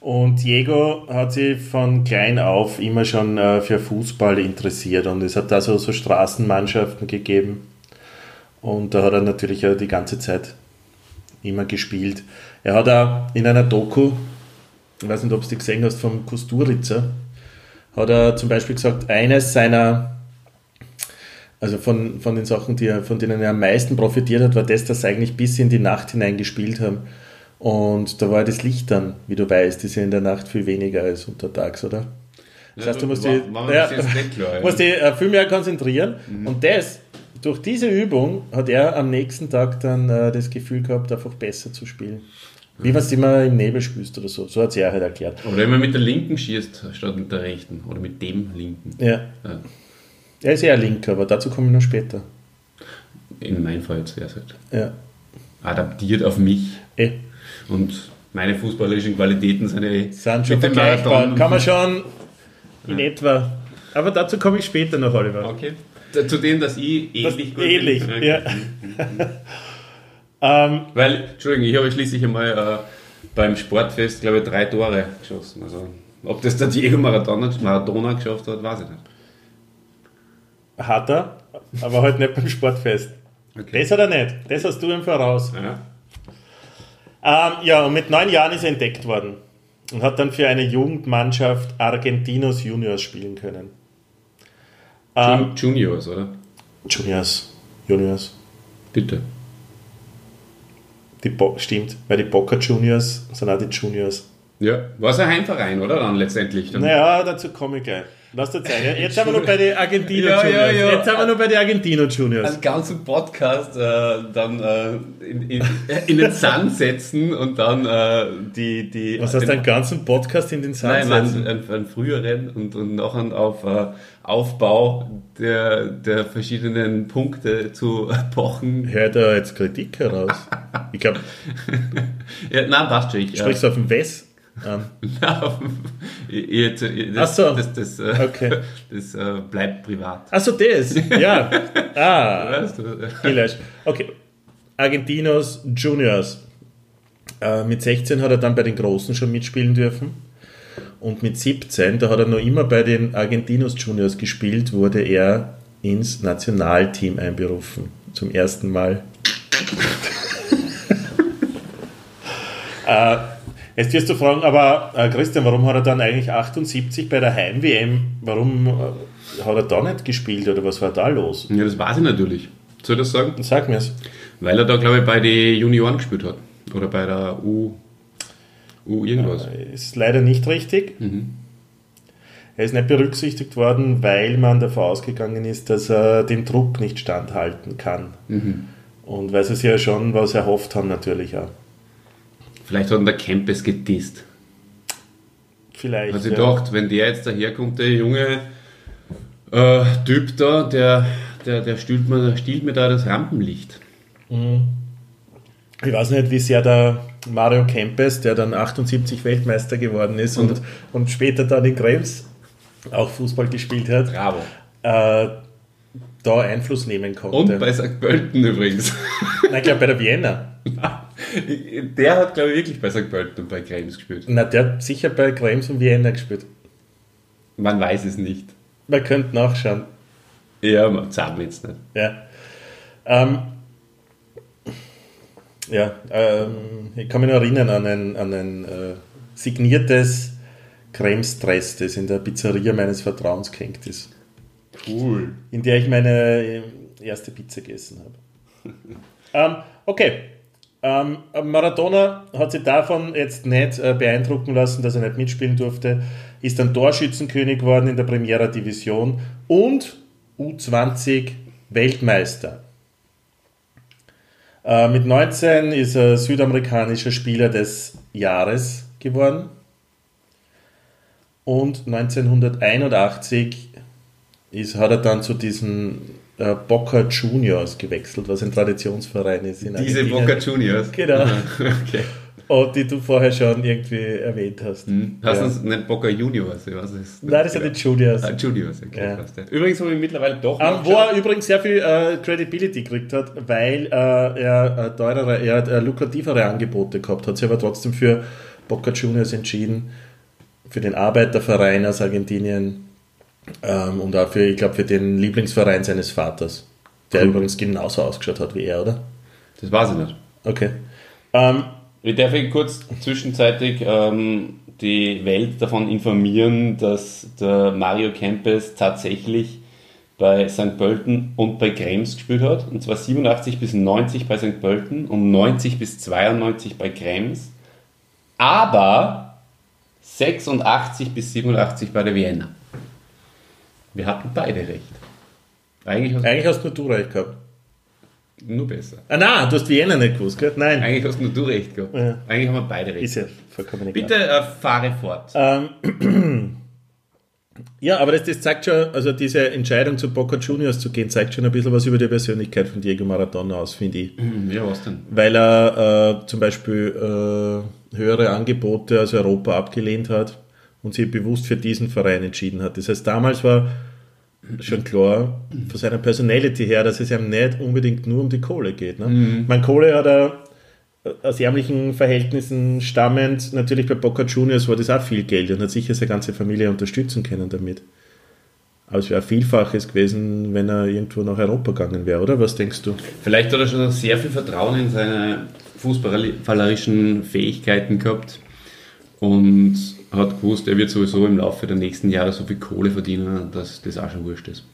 Und Diego hat sich von klein auf immer schon äh, für Fußball interessiert und es hat da so, so Straßenmannschaften gegeben. Und da hat er natürlich auch die ganze Zeit immer gespielt. Er hat auch in einer Doku, ich weiß nicht, ob du die gesehen hast, vom Kusturitzer, hat er zum Beispiel gesagt, eines seiner, also von, von den Sachen, die er, von denen er am meisten profitiert hat, war das, dass sie eigentlich bis in die Nacht hinein gespielt haben. Und da war das Licht dann, wie du weißt, ist ja in der Nacht viel weniger als untertags, oder? Das heißt, du musst dich, ja, musst äh, viel mehr konzentrieren. Und das, durch diese Übung hat er am nächsten Tag dann äh, das Gefühl gehabt, einfach besser zu spielen. Wie wenn du immer im Nebel spielst oder so. So hat sie er halt erklärt. Oder wenn man mit der linken schießt, statt mit der rechten. Oder mit dem linken. Ja. Ja. Er ist eher Linker, aber dazu komme ich noch später. In meinem Fall jetzt wäre es halt. Ja. Adaptiert auf mich. Eh, Und meine fußballerischen Qualitäten sind ja eh sind schon mit dem vergleichbar. Marathon. Kann man schon in etwa. Aber dazu komme ich später noch, Oliver. Okay. Zu denen, dass ich Das- ähnlich gut ähnlich, bin. ja. Ähm, Weil, Entschuldigung, ich habe schließlich einmal äh, beim Sportfest, glaube ich, drei Tore geschossen. Also, ob das der Diego Maradona, Maradona geschafft hat, weiß ich nicht. Hat er, aber halt nicht beim Sportfest. Okay. Das hat er nicht. Das hast du ihm voraus. Ja. Ähm, ja, und mit neun Jahren ist er entdeckt worden und hat dann für eine Jugendmannschaft Argentinos Juniors spielen können. Ähm, Jun- Juniors, oder? Juniors. Juniors. Bitte. Die Bo stimmt, weil die Boca Juniors sind auch die Juniors. Ja, war es ein Heimverein, oder? Dann letztendlich. Dann Naja, dazu komme ich gleich. Lass dir Zeit. Jetzt sind wir noch bei den Argentino Ja, Juniors. ja, ja. Jetzt sind wir noch bei den Argentino Juniors. einen ganzen Podcast äh, dann äh, in, in, in den Sand setzen und dann äh, die, die. Was heißt den- einen ganzen Podcast in den Sand Nein, setzen? einen, einen, einen früheren und, und nachher auf äh, Aufbau der, der verschiedenen Punkte zu pochen. Hör da jetzt Kritik heraus. Ich glaube, Ja, nein, passt schon. Ich, sprichst du auf den Wes ich, Ach das, so. das, das, äh, Okay. das äh, bleibt privat. Achso, das. Ja. Ah. Gelöscht. Okay. Argentinos Juniors. Äh, mit 16 hat er dann bei den Großen schon mitspielen dürfen. Und mit 17, da hat er noch immer bei den Argentinos Juniors gespielt, wurde er ins Nationalteam einberufen. Zum ersten Mal. äh, jetzt wirst du fragen, aber äh, Christian, warum hat er dann eigentlich 78 bei der Heim-WM, warum äh, hat er da nicht gespielt oder was war da los? Ja, das weiß ich natürlich. Soll ich das sagen? Sag mir's. Weil er da, glaube ich, bei den Junioren gespielt hat. Oder bei der U. U irgendwas. Ist leider nicht richtig. Er ist nicht berücksichtigt worden, weil man davon ausgegangen ist, dass er dem Druck nicht standhalten kann. Und weil sie sich ja schon was erhofft haben, natürlich auch. Vielleicht hat ihn der Campus gedisst. Vielleicht. Hat sich ja. gedacht, wenn der jetzt daherkommt, der junge äh, Typ da, der, der, der stiehlt, mir, stiehlt mir da das Rampenlicht. Ich weiß nicht, wie sehr der Mario Kempes, der dann 78 Weltmeister geworden ist und, und später dann in Krems auch Fußball gespielt hat, äh, da Einfluss nehmen konnte. Und bei St. Pölten übrigens. Nein, ich glaube bei der Vienna. der hat, glaube ich, wirklich bei St. Pölten und bei Krems gespielt. Na, der hat sicher bei Krems und Vienna gespielt. Man weiß es nicht. Man könnte nachschauen. Ja, man zahlt jetzt nicht. Ja. Ähm, Ja, ähm, ich kann mich noch erinnern an ein, an ein äh, signiertes Creme-Stress, das in der Pizzeria meines Vertrauens gehängt ist. Cool. In der ich meine äh, erste Pizza gegessen habe. ähm, okay. Ähm, Maradona hat sich davon jetzt nicht äh, beeindrucken lassen, dass er nicht mitspielen durfte. Ist dann Torschützenkönig geworden in der Primera Division und U20 Weltmeister. Äh, mit 19 ist er südamerikanischer Spieler des Jahres geworden. Und 1981 ist, hat er dann zu diesen äh, Boca Juniors gewechselt, was ein Traditionsverein ist. In Diese Argentinien. Boca Juniors. Genau. okay. Und die du vorher schon irgendwie erwähnt hast. Hm. Hast Ja. du uns nicht Boca Juniors? Was ist Nein, das sind die Juniors. Ah, Juniors, okay. Ja. passt, ja. Übrigens habe ich mittlerweile doch. Ähm, wo er übrigens sehr viel äh, Credibility gekriegt hat, weil äh, er äh, teurere, er hat, äh, lukrativere Angebote gehabt hat, sich aber trotzdem für Boca Juniors entschieden, für den Arbeiterverein aus Argentinien ähm, und auch für, ich glaube, für den Lieblingsverein seines Vaters, der Cool. übrigens genauso ausgeschaut hat wie er, oder? Das weiß ich nicht. Okay. Ähm, Ich darf ich kurz zwischenzeitig ähm, die Welt davon informieren, dass der Mario Kempes tatsächlich bei St. Pölten und bei Krems gespielt hat. Und zwar 87 bis 90 bei St. Pölten und 90 bis 92 bei Krems. Aber 86 bis 87 bei der Vienna. Wir hatten beide recht. Eigentlich hast eigentlich hast nur du recht gehabt. nur besser. Ah, nein, du hast Vienna nicht gewusst, gell? Nein. Eigentlich hast nur du recht gehabt. Ja. Eigentlich haben wir beide recht. Ist ja vollkommen egal. Bitte äh, fahre fort. Ähm, ja, aber das, das zeigt schon, also diese Entscheidung zu Boca Juniors zu gehen, zeigt schon ein bisschen was über die Persönlichkeit von Diego Maradona aus, finde ich. Hm, Ja, was denn? Weil er äh, zum Beispiel äh, höhere Angebote aus Europa abgelehnt hat und sich bewusst für diesen Verein entschieden hat. Das heißt, damals war schon klar von seiner Personality her, dass es ihm nicht unbedingt nur um die Kohle geht. Ne? Meine Kohle hat er aus ärmlichen Verhältnissen stammend, natürlich bei Boca Juniors war das auch viel Geld und hat sicher seine ganze Familie unterstützen können damit. Aber es wäre Vielfaches gewesen, wenn er irgendwo nach Europa gegangen wäre, oder? Was denkst du? Vielleicht hat er schon sehr viel Vertrauen in seine fußballerischen Fähigkeiten gehabt und hat gewusst, er wird sowieso im Laufe der nächsten Jahre so viel Kohle verdienen, dass das auch schon wurscht ist.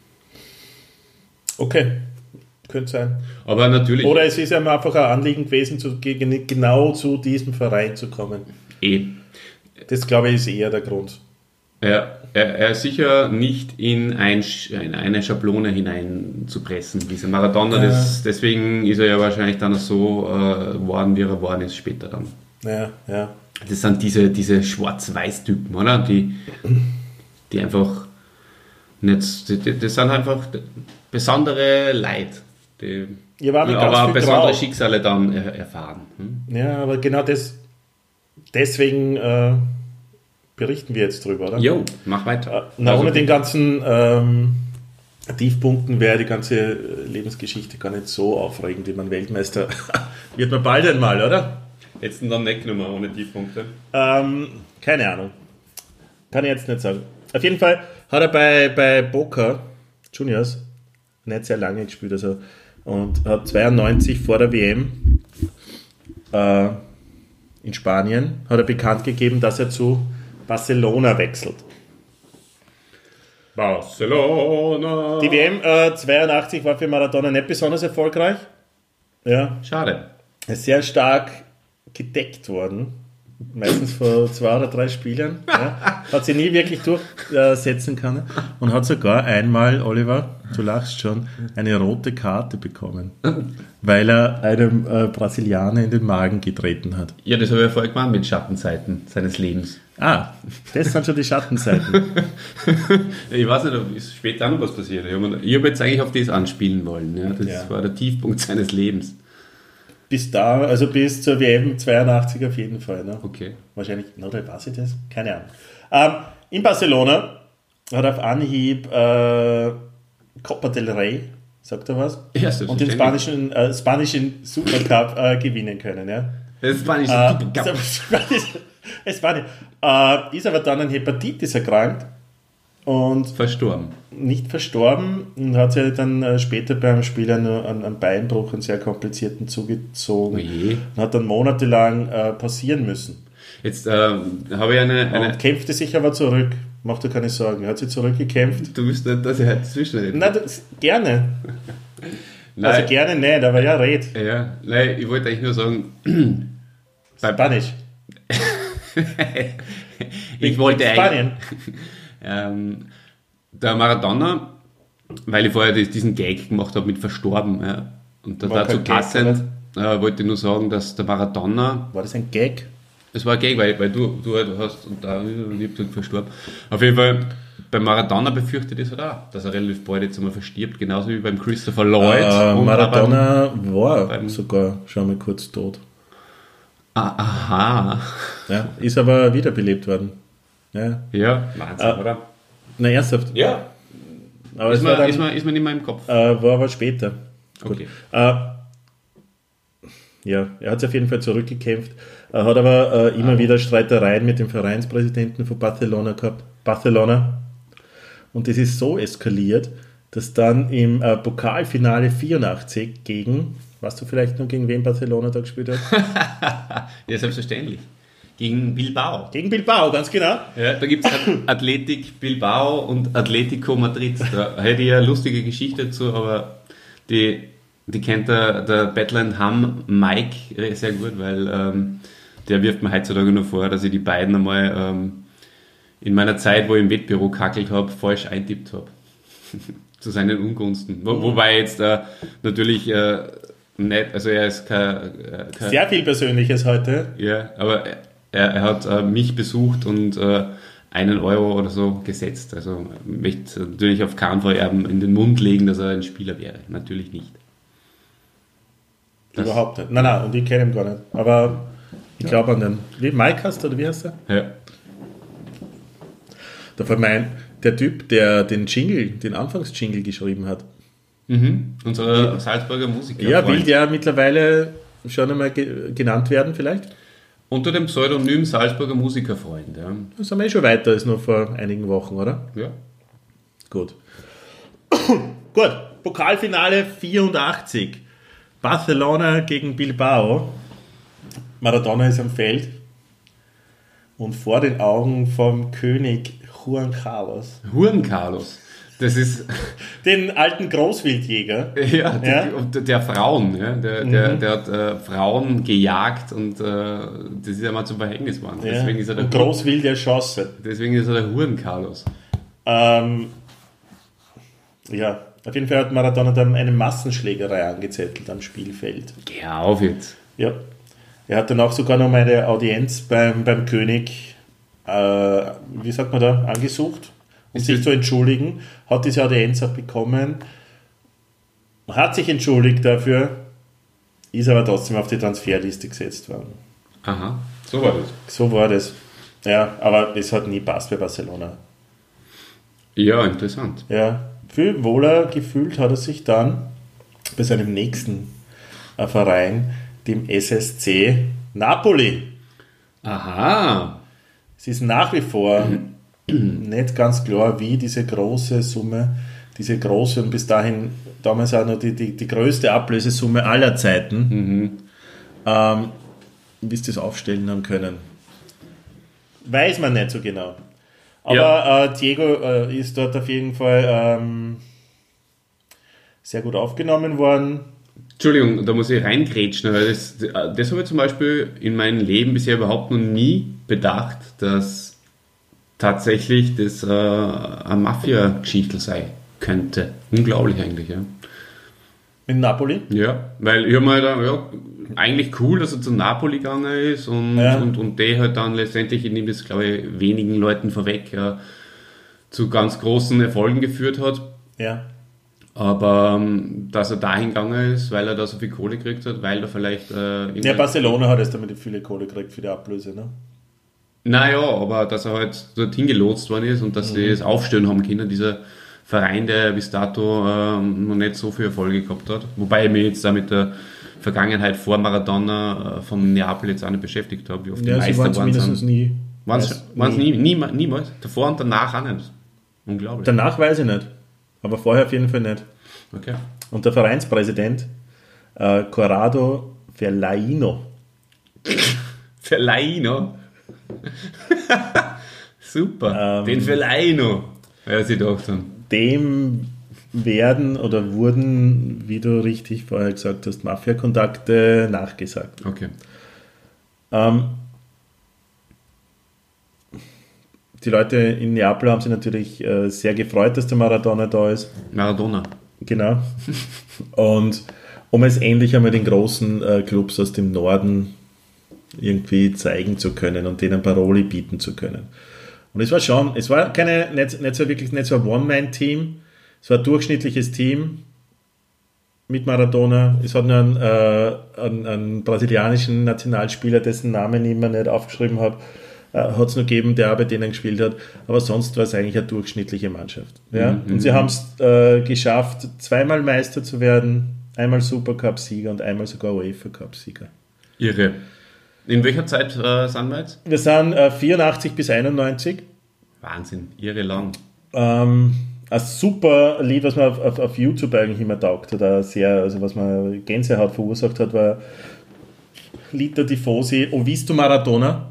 Okay, könnte sein. Aber natürlich, Oder es ist ihm einfach ein Anliegen gewesen, zu, genau zu diesem Verein zu kommen. eh, Das glaube ich ist eher der Grund. er, er, er ist sicher nicht in, ein, in eine Schablone hineinzupressen. Dieser Maradona, Ja. das, deswegen ist er ja wahrscheinlich dann so äh, geworden, wie er geworden ist später dann. Ja, ja. Das sind diese, diese Schwarz-Weiß-Typen, oder? Die, die einfach nicht, die, die, das sind einfach besondere Leid, die ganz aber viel besondere Grau. Schicksale dann er, erfahren. Hm? Ja, aber genau das, deswegen äh, berichten wir jetzt drüber, oder? Jo, mach weiter. Äh, Na, Also, ohne den ganzen ähm, Tiefpunkten wäre die ganze Lebensgeschichte gar nicht so aufregend. Ich meine, Weltmeister wird man bald einmal, oder? Jetzt nicht nur ohne Tiefpunkte. Ähm, keine Ahnung. Kann ich jetzt nicht sagen. Auf jeden Fall hat er bei, bei Boca Juniors nicht sehr lange gespielt. Also, und hat 92 vor der WM äh, in Spanien hat er bekannt gegeben, dass er zu Barcelona wechselt. Barcelona. Die WM äh, 82 war für Maradona nicht besonders erfolgreich. Ja, Schade. ist sehr stark gedeckt worden. Meistens vor zwei oder drei Spielern. Ja. Hat sie nie wirklich durchsetzen können. Und hat sogar einmal, Oliver, du lachst schon, eine rote Karte bekommen. Weil er einem äh, Brasilianer in den Magen getreten hat. Ja, das habe ich ja vorher gemacht mit Schattenseiten seines Lebens. Ah, das sind schon die Schattenseiten. Ich weiß nicht, ob ist später auch noch was passiert. Ich habe jetzt eigentlich auf das anspielen wollen. Ja. Das Ja. war der Tiefpunkt seines Lebens. Bis da, also bis zur WM 82 auf jeden Fall. Ne? Okay. Wahrscheinlich, oder weiß ich das? Keine Ahnung. Ähm, in Barcelona hat auf Anhieb äh, Copa del Rey, sagt er was? Ja, Und den spanischen, äh, spanischen Supercup äh, gewinnen können. Ja? Das war nicht Äh, so Spanisch, äh, ist aber dann an Hepatitis erkrankt und Verstorben. nicht verstorben und hat sich dann äh, später beim Spiel einen, einen Beinbruch, einen sehr komplizierten zugezogen Oje. und hat dann monatelang äh, passieren müssen. Jetzt äh, habe ich eine, eine Und kämpfte sich aber zurück. Mach dir keine Sorgen. Er hat sich zurückgekämpft. Du willst nicht, dass ich heute zwischenrede. Na, das, gerne. Nein, Also gerne nicht, aber ja, red. ja, nein, ich wollte eigentlich nur sagen, Spanisch. ich wollte eigentlich, Spanien. ähm, der Maradona, weil ich vorher diesen Gag gemacht habe mit verstorben, ja, und War dazu passend äh, wollte ich nur sagen, dass der Maradona War das ein Gag? Es war ein Gag, weil, weil du, du halt hast und da liebt und verstorben. Auf jeden Fall, beim Maradona befürchtet es halt auch, dass er relativ bald jetzt einmal verstirbt, genauso wie beim Christopher Lloyd. Äh, Maradona war beim- sogar schon mal kurz tot. beim- Ah, aha. Ja, ist aber wiederbelebt worden. Ja. Ja, Wahnsinn, Ah. oder? Na, ernsthaft. Ja. Aber Ist mir, dann, ist, mir, ist nicht mehr im Kopf. äh, war aber später. Okay. Äh, ja, er hat sich auf jeden Fall zurückgekämpft. Er hat aber äh, immer wieder Streitereien mit dem Vereinspräsidenten von Barcelona gehabt. Barcelona. Und das ist so eskaliert, dass dann im äh, Pokalfinale 84 gegen, weißt du vielleicht noch, gegen wen Barcelona da gespielt hat? Ja, selbstverständlich. Gegen Bilbao. gegen Bilbao, ganz genau. Ja, da gibt es Athletik Bilbao und Atletico Madrid. Da hätte ich eine lustige Geschichte dazu, aber die, die kennt der, der Badland Ham Mike sehr gut, weil ähm, der wirft mir heutzutage nur vor, dass ich die beiden einmal ähm, in meiner Zeit, wo ich im Wettbüro kackelt habe, falsch eintippt habe. Zu seinen Ungunsten. Wo, wobei jetzt äh, natürlich äh, nicht, also er ist kein, äh, kein Sehr viel Persönliches heute. ja, aber er, er hat äh, mich besucht und äh, einen Euro oder so gesetzt. Also möchte natürlich auf keinen Fall ihm in den Mund legen, dass er ein Spieler wäre. Natürlich nicht. Das- Überhaupt nicht. Nein, nein, und ich kenne ihn gar nicht. Aber ich glaube an den. Wie Mike hast du, oder wie heißt er? Ja. Da fällt mir ein, der Typ, der den Jingle, den Anfangsjingle geschrieben hat. Mhm. Unser Salzburger Musiker. Ja, will der mittlerweile schon einmal ge genannt werden vielleicht? Unter dem Pseudonym Salzburger Musikerfreund. Ja. Da sind wir eh schon weiter als nur vor einigen Wochen, oder? ja. Gut. Gut, Pokalfinale 84. Barcelona gegen Bilbao. Maradona ist am Feld. Und vor den Augen vom König Juan Carlos, Huren Carlos. Das ist den alten Großwildjäger. ja, der, Ja. Der, Frauen. Ja. Der, der, der hat äh, Frauen gejagt und äh, das ist ja mal zum Verhängnis geworden. Ja, Deswegen, ist er der, und großwild erschossen. deswegen ist er der Huren Carlos. Ähm, ja, auf jeden Fall hat Maradona dann eine Massenschlägerei angezettelt am Spielfeld. Geh auf jetzt. Ja. Er hat dann auch sogar noch mal eine Audienz beim, beim König, äh, wie sagt man da, angesucht, um sich zu entschuldigen. Hat diese Audienz auch bekommen, hat sich entschuldigt dafür, ist aber trotzdem auf die Transferliste gesetzt worden. Aha, so war das. So war das. Ja, aber es hat nie passt bei Barcelona. Ja, interessant. Ja, viel wohler gefühlt hat er sich dann bei seinem nächsten äh, Verein, dem SSC Napoli. Aha. Es ist nach wie vor nicht ganz klar, wie diese große Summe, diese große und bis dahin damals auch noch die, die, die größte Ablösesumme aller Zeiten, ähm, wie sie das aufstellen haben können. Weiß man nicht so genau. Aber Ja. äh, Diego äh, ist dort auf jeden Fall ähm, sehr gut aufgenommen worden. Entschuldigung, da muss ich reingrätschen, weil das, das habe ich zum Beispiel in meinem Leben bisher überhaupt noch nie bedacht, dass tatsächlich das äh, eine Mafia-Geschichte sein könnte. Unglaublich eigentlich, ja. Mit Napoli. Ja, weil ich habe mir da, ja, eigentlich cool, dass er zu Napoli gegangen ist und, Ja. und, und der halt dann letztendlich, ich nehme das glaube ich wenigen Leuten vorweg, ja, zu ganz großen Erfolgen geführt hat. Ja. Aber ähm, dass er dahin gegangen ist, weil er da so viel Kohle gekriegt hat, weil er vielleicht. Äh, Ja, Barcelona hat jetzt damit viele Kohle gekriegt für die Ablöse, ne? Naja, aber dass er halt dorthin gelotst worden ist und dass sie es aufstellen haben können, dieser Verein, der bis dato ähm, noch nicht so viel Erfolge gehabt hat. Wobei ich mich jetzt da mit der Vergangenheit vor Maradona äh, von Neapel jetzt auch nicht beschäftigt habe, wie oft die Ja, sie Meister waren sind. nie. Waren es nie, nie, niemals. Davor und danach auch nicht. Unglaublich. Danach weiß ich nicht. Aber vorher auf jeden Fall nicht. okay. Und der Vereinspräsident, äh, Corrado Verlaino, Verleino. Super. Ähm. Den Verleino. Ja, sie gedacht haben. dem werden oder wurden, wie du richtig vorher gesagt hast, Mafia-Kontakte nachgesagt. Okay. Ähm, die Leute in Neapel haben sich natürlich äh, sehr gefreut, dass der Maradona da ist. Maradona. Genau. Und um es endlich einmal den großen äh, Clubs aus dem Norden irgendwie zeigen zu können und denen Paroli bieten zu können. Und es war schon, es war keine, nicht, nicht so wirklich, nicht so ein One-Man-Team, es war ein durchschnittliches Team mit Maradona. Es hat nur einen, äh, einen, einen brasilianischen Nationalspieler, dessen Namen ich mir nicht aufgeschrieben habe, äh, hat es nur gegeben, der auch bei denen gespielt hat. Aber sonst war es eigentlich eine durchschnittliche Mannschaft. Ja? Und sie haben es äh, geschafft, zweimal Meister zu werden, einmal Supercup-Sieger und einmal sogar UEFA-Cup-Sieger. Irre. In welcher Zeit äh, sind wir jetzt? Wir sind äh, 84 bis 91. Wahnsinn. Irre lang. Ähm, ein super Lied, was man auf, auf, auf YouTube eigentlich immer taugt hat, auch sehr, also was man Gänsehaut verursacht hat, war Lied der Tifosi, O Visto Maradona.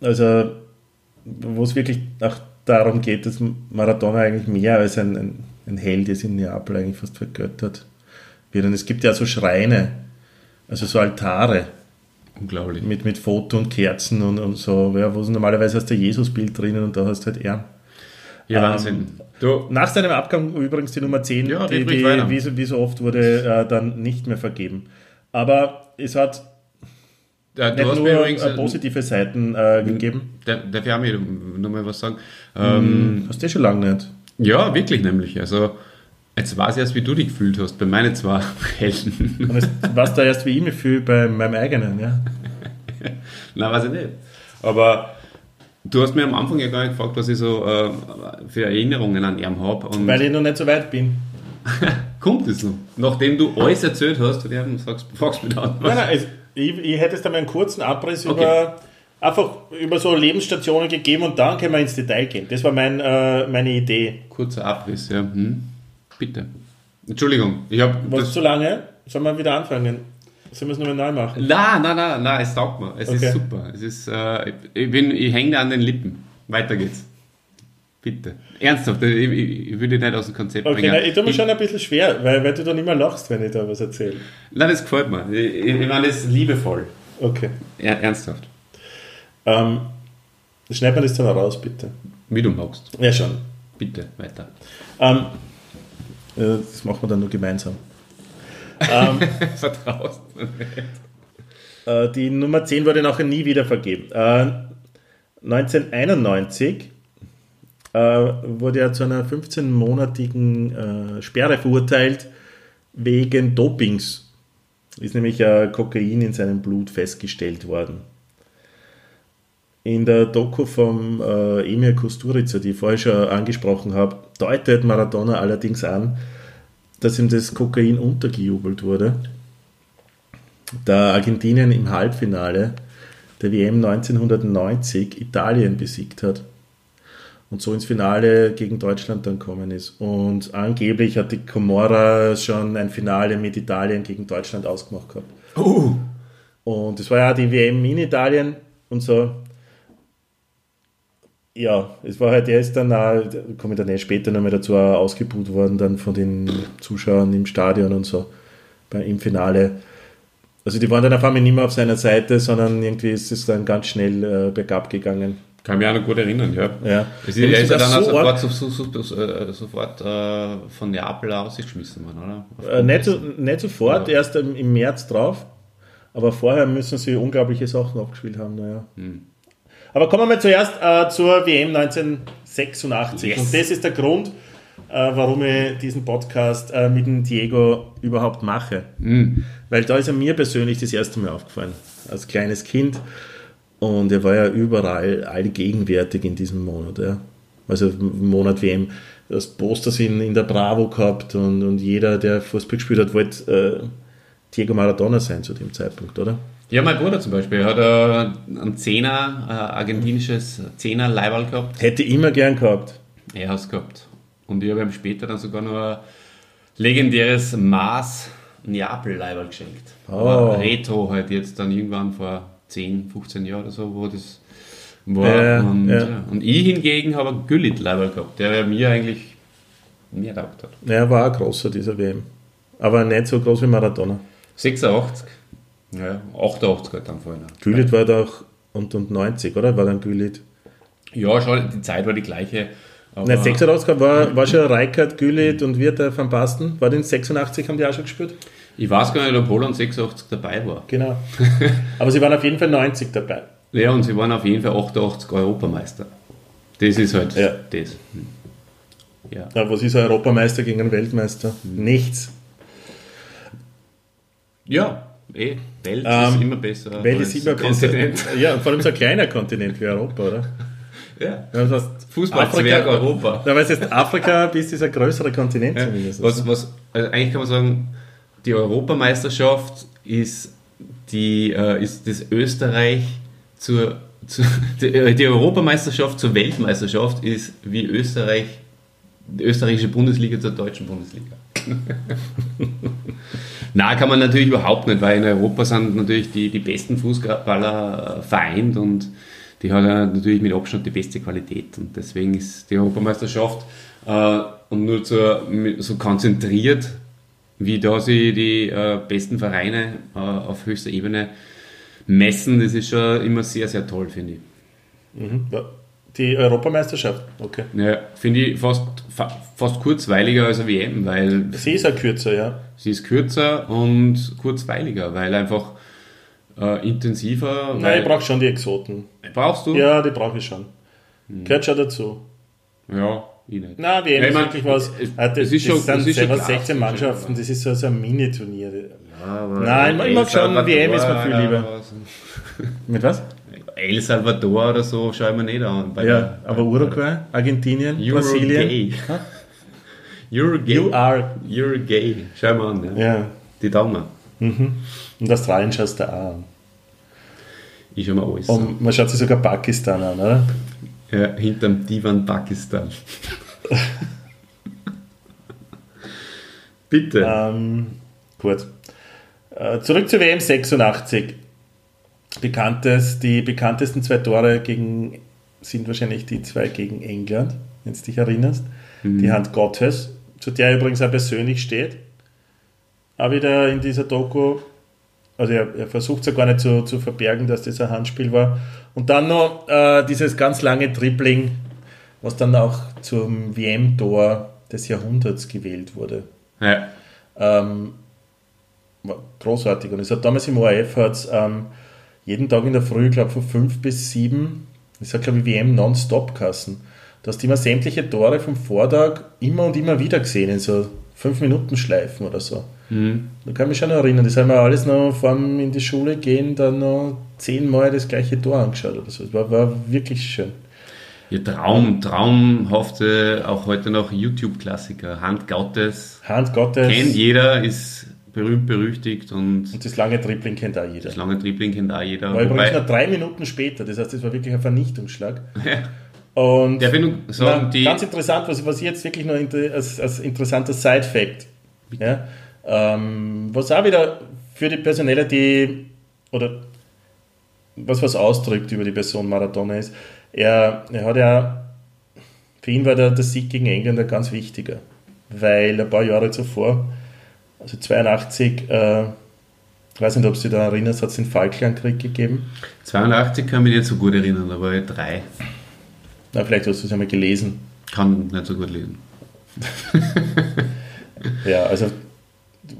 Also, wo es wirklich auch darum geht, dass Maradona eigentlich mehr als ein, ein, ein Held ist in Neapel eigentlich fast vergöttert wird. Und es gibt ja so Schreine, also so Altare Unglaublich. mit, mit Foto und Kerzen und, und so, ja, wo normalerweise hast du Jesusbild drinnen und da hast du halt er. Ja, Ähm, Wahnsinn. Du, Nach seinem Abgang übrigens die Nummer 10, Ja, die, die wie, so, wie so oft wurde äh, dann nicht mehr vergeben. Aber es hat ja, du nicht hast nur äh, positive Seiten äh, gegeben. Darf, ich auch mir nochmal was sagen? Ähm, Hast du eh schon lange nicht. ja, wirklich nämlich. Also, jetzt weiß ich erst, wie du dich gefühlt hast bei meinen zwei Helden. Und es warst da erst wie ich mich fühle bei meinem eigenen, ja. Nein, weiß ich nicht. Aber du hast mir am Anfang ja gar nicht gefragt, was ich so äh, für Erinnerungen an ihn habe. Und Weil ich noch nicht so weit bin. kommt es noch? Nachdem du alles erzählt hast, du dir sagst, fragst mich dann. Nein, nein, es, ich, ich hätte jetzt einmal einen kurzen Abriss Okay. über einfach über so Lebensstationen gegeben und dann können wir ins Detail gehen. Das war mein, äh, meine Idee. Kurzer Abriss, ja. Hm? Bitte. Entschuldigung, ich habe Was zu lange? Sollen wir wieder anfangen? Sollen wir es nochmal neu machen? Nein, nein, nein, nein, es taugt mir. Es Okay. ist super. Es ist, äh, ich, bin, ich hänge da an den Lippen. Weiter geht's. Bitte. Ernsthaft, ich, ich, ich dich nicht aus dem Konzept Okay, bringen. na, ich tue mir schon ein bisschen schwer, weil, weil du dann immer lachst, wenn ich da was erzähle. Nein, das gefällt mir. Ich, ich ich meine, das ist liebevoll. Okay. Er, ernsthaft. Ähm, schneid mir das dann raus, bitte. Wie du magst. Ja, schon. Bitte, weiter. Ähm, äh, das machen wir dann nur gemeinsam. Ähm, Vertraust mir nicht. Äh, die Nummer 10 wurde nachher nie wieder vergeben. Äh, 1991 äh, wurde er zu einer 15-monatigen äh, Sperre verurteilt wegen Dopings. Ist nämlich äh, Kokain in seinem Blut festgestellt worden. In der Doku vom äh, Emir Kusturica, die ich vorher schon angesprochen habe, deutet Maradona allerdings an, dass ihm das Kokain untergejubelt wurde da Argentinien im Halbfinale der WM 1990 Italien besiegt hat und so ins Finale gegen Deutschland dann gekommen ist. Und angeblich hat die Comora schon ein Finale mit Italien gegen Deutschland ausgemacht gehabt. Uh, Und es war ja die WM in Italien und so. Ja, es war halt, er ist dann auch, da komme ich dann eh später nochmal dazu, auch ausgebuht worden dann von den Zuschauern im Stadion und so bei, im Finale. Also die waren dann auf einmal nicht mehr auf seiner Seite, sondern irgendwie ist es dann ganz schnell äh, bergab gegangen. kann mich auch noch gut erinnern, ja. Ja. Es ist, er ist ja dann so sofort, so, so, so, äh, sofort äh, von Neapel ausgeschmissen worden, oder? Äh, nicht, so, nicht sofort, Ja. erst im, im März drauf. Aber vorher müssen sie unglaubliche Sachen abgespielt haben. Naja. Hm. Aber kommen wir zuerst äh, zur WM 1986. Yes. Und das ist der Grund, äh, warum ich diesen Podcast äh, mit dem Diego überhaupt mache. Hm. Weil da ist er mir persönlich das erste Mal aufgefallen. Als kleines Kind. Und er war ja überall allgegenwärtig in diesem Monat. Ja. Also im Monat WM. Das Posters in, in der Bravo gehabt und, und jeder, der Fußball gespielt hat, wollte äh, Diego Maradona sein zu dem Zeitpunkt, oder? Ja, mein Bruder zum Beispiel hat äh, ein Zehner, äh, argentinisches Zehner Leihwahl gehabt. Hätte immer gern gehabt. Er hat es gehabt. Und ich habe ihm später dann sogar noch ein legendäres Maß Neapel Leihwahl geschenkt. Oh. Retro halt jetzt dann irgendwann vor 10, 15 Jahren oder so, wo das war. Ja, und, ja. ja. und ich hingegen habe einen Güllit Leihwahl gehabt, der mir eigentlich mehr taugt hat. Er war auch großer, dieser WM. Aber nicht so groß wie Maradona. 86. Ja, 88 halt dann vorhin. Gülit war doch und, und 90, oder? War dann Gülit. Ja, schon, die Zeit war die gleiche. Nein, 86 war, war schon Reikert, Gülit und Wirter Van Basten. War den 86, haben die auch schon gespielt? ich weiß gar nicht, ob Holland 86 dabei war. Genau. Aber sie waren auf jeden Fall 90 dabei. Ja, und sie waren auf jeden Fall 88 Europameister. Das ist halt Ja. das. Hm. Ja. Ja, was ist ein Europameister gegen einen Weltmeister? Nichts. Ja, eh, Welt Ähm, ist immer besser. Welt ist immer Kontinent. Ja, vor allem so ein kleiner Kontinent wie Europa, oder? Ja. Das heißt, Fußballzwerg Europa. Ja, weil es jetzt Afrika bist, ist ein größerer Kontinent Ja. zumindest. Was, was, also eigentlich kann man sagen, die Europameisterschaft ist, die, äh, ist das Österreich zur, zu, die, äh, die Europameisterschaft zur Weltmeisterschaft ist wie Österreich, die österreichische Bundesliga zur deutschen Bundesliga. Na, kann man natürlich überhaupt nicht, weil in Europa sind natürlich die, die besten Fußballer äh, vereint und die hat natürlich mit Abstand die beste Qualität und deswegen ist die Europameisterschaft äh, und nur so, so konzentriert, wie da sie die äh, besten Vereine äh, auf höchster Ebene messen, das ist schon immer sehr, sehr toll, finde ich. Mhm. Ja. Die Europameisterschaft, okay. Ja, finde ich fast, fa fast kurzweiliger als eine WM, weil Sie ist auch kürzer, ja. sie ist kürzer und kurzweiliger, weil einfach äh, intensiver. Nein, weil, ich brauche schon die Exoten. brauchst du? Ja, die brauche ich schon. Hm. Gehört schon dazu. Ja, ich nicht. Na, WM Ja, ist wirklich was. es- Ah, das, es ist schon- das sind es ist schon selber klar, 16 es ist Mannschaften, das ist so, so ein Mini-Turnier. Aber Nein, ich mag schon, WM ist mir viel lieber. Mit was? El Salvador oder so schaue ich mir nicht an. Ja, aber Uruguay, Argentinien, Brasilien. Uruguay. Uruguay. You are. Uruguay. Schau mal an. Ja. Ja. Die Daumen. Mhm. Und Australien schaust du auch an. Ich schau mir alles an. Und man schaut sich sogar Pakistan an, oder? Ja, hinterm Divan Pakistan. Bitte. Ähm, gut. Äh, zurück zur WM 86. Bekanntes, die bekanntesten zwei Tore gegen, sind wahrscheinlich die zwei gegen England, wenn du dich erinnerst. Die Hand Gottes, zu der er übrigens auch persönlich steht. Auch wieder in dieser Doku, also er, er versucht es ja gar nicht zu, zu verbergen, dass das ein Handspiel war. Und dann noch äh, dieses ganz lange Dribbling, was dann auch zum WM-Tor des Jahrhunderts gewählt wurde. Ja. Ähm, großartig. Und es hat damals im ORF hat's, ähm, jeden Tag in der Früh, ich glaube von 5 bis 7, das hat glaube ich WM non-stop kassen. Du hast immer sämtliche Tore vom Vortag immer und immer wieder gesehen, in so 5 Minuten Schleifen oder so. Mhm. Da kann ich mich schon erinnern, das haben wir alles noch vor dem in die Schule gehen, dann noch zehnmal das gleiche Tor angeschaut oder so. Das war, war wirklich schön. Ja, Traum, traumhafte, auch heute noch YouTube-Klassiker. Hand Gottes. Hand Gottes Kennt jeder, ist berühmt, berüchtigt und und das lange Dribbling kennt auch jeder. das lange Dribbling kennt auch jeder. War übrigens noch drei Minuten später, das heißt, das war wirklich ein Vernichtungsschlag. Und der Bindung, sagen, Na, ganz interessant, was, was ich jetzt wirklich noch inter, als, als interessanter Side-Fact, ja, ähm, was auch wieder für die Personelle, die, oder was was ausdrückt über die Person Maradona ist, er, er hat ja, für ihn war der, der Sieg gegen England ein ganz wichtiger, weil ein paar Jahre zuvor, also 82, äh, ich weiß nicht, ob du dich da erinnerst, hat es den Falklandkrieg gegeben. 82 kann mich nicht so gut erinnern, aber drei Na, vielleicht hast du es einmal gelesen. kann nicht so gut lesen. Ja, also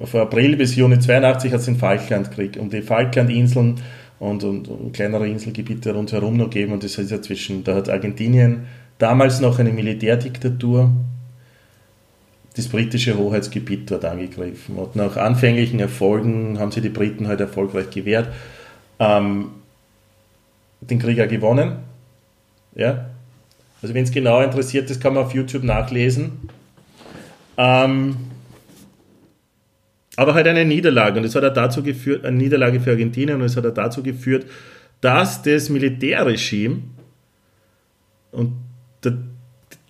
von April bis Juni 82 hat es den Falklandkrieg um die Falklandinseln und, und, und kleinere Inselgebiete rundherum noch gegeben. Und das ist ja zwischen, da hat Argentinien damals noch eine Militärdiktatur das britische Hoheitsgebiet dort angegriffen. Und nach anfänglichen Erfolgen haben sie die Briten halt erfolgreich gewehrt. Ähm, den Krieg auch gewonnen. Ja. Also wenn es genau interessiert ist, kann man auf YouTube nachlesen. Ähm, Aber halt eine Niederlage. Und es hat auch dazu geführt, eine Niederlage für Argentinien, und es hat auch dazu geführt, dass das Militärregime und der,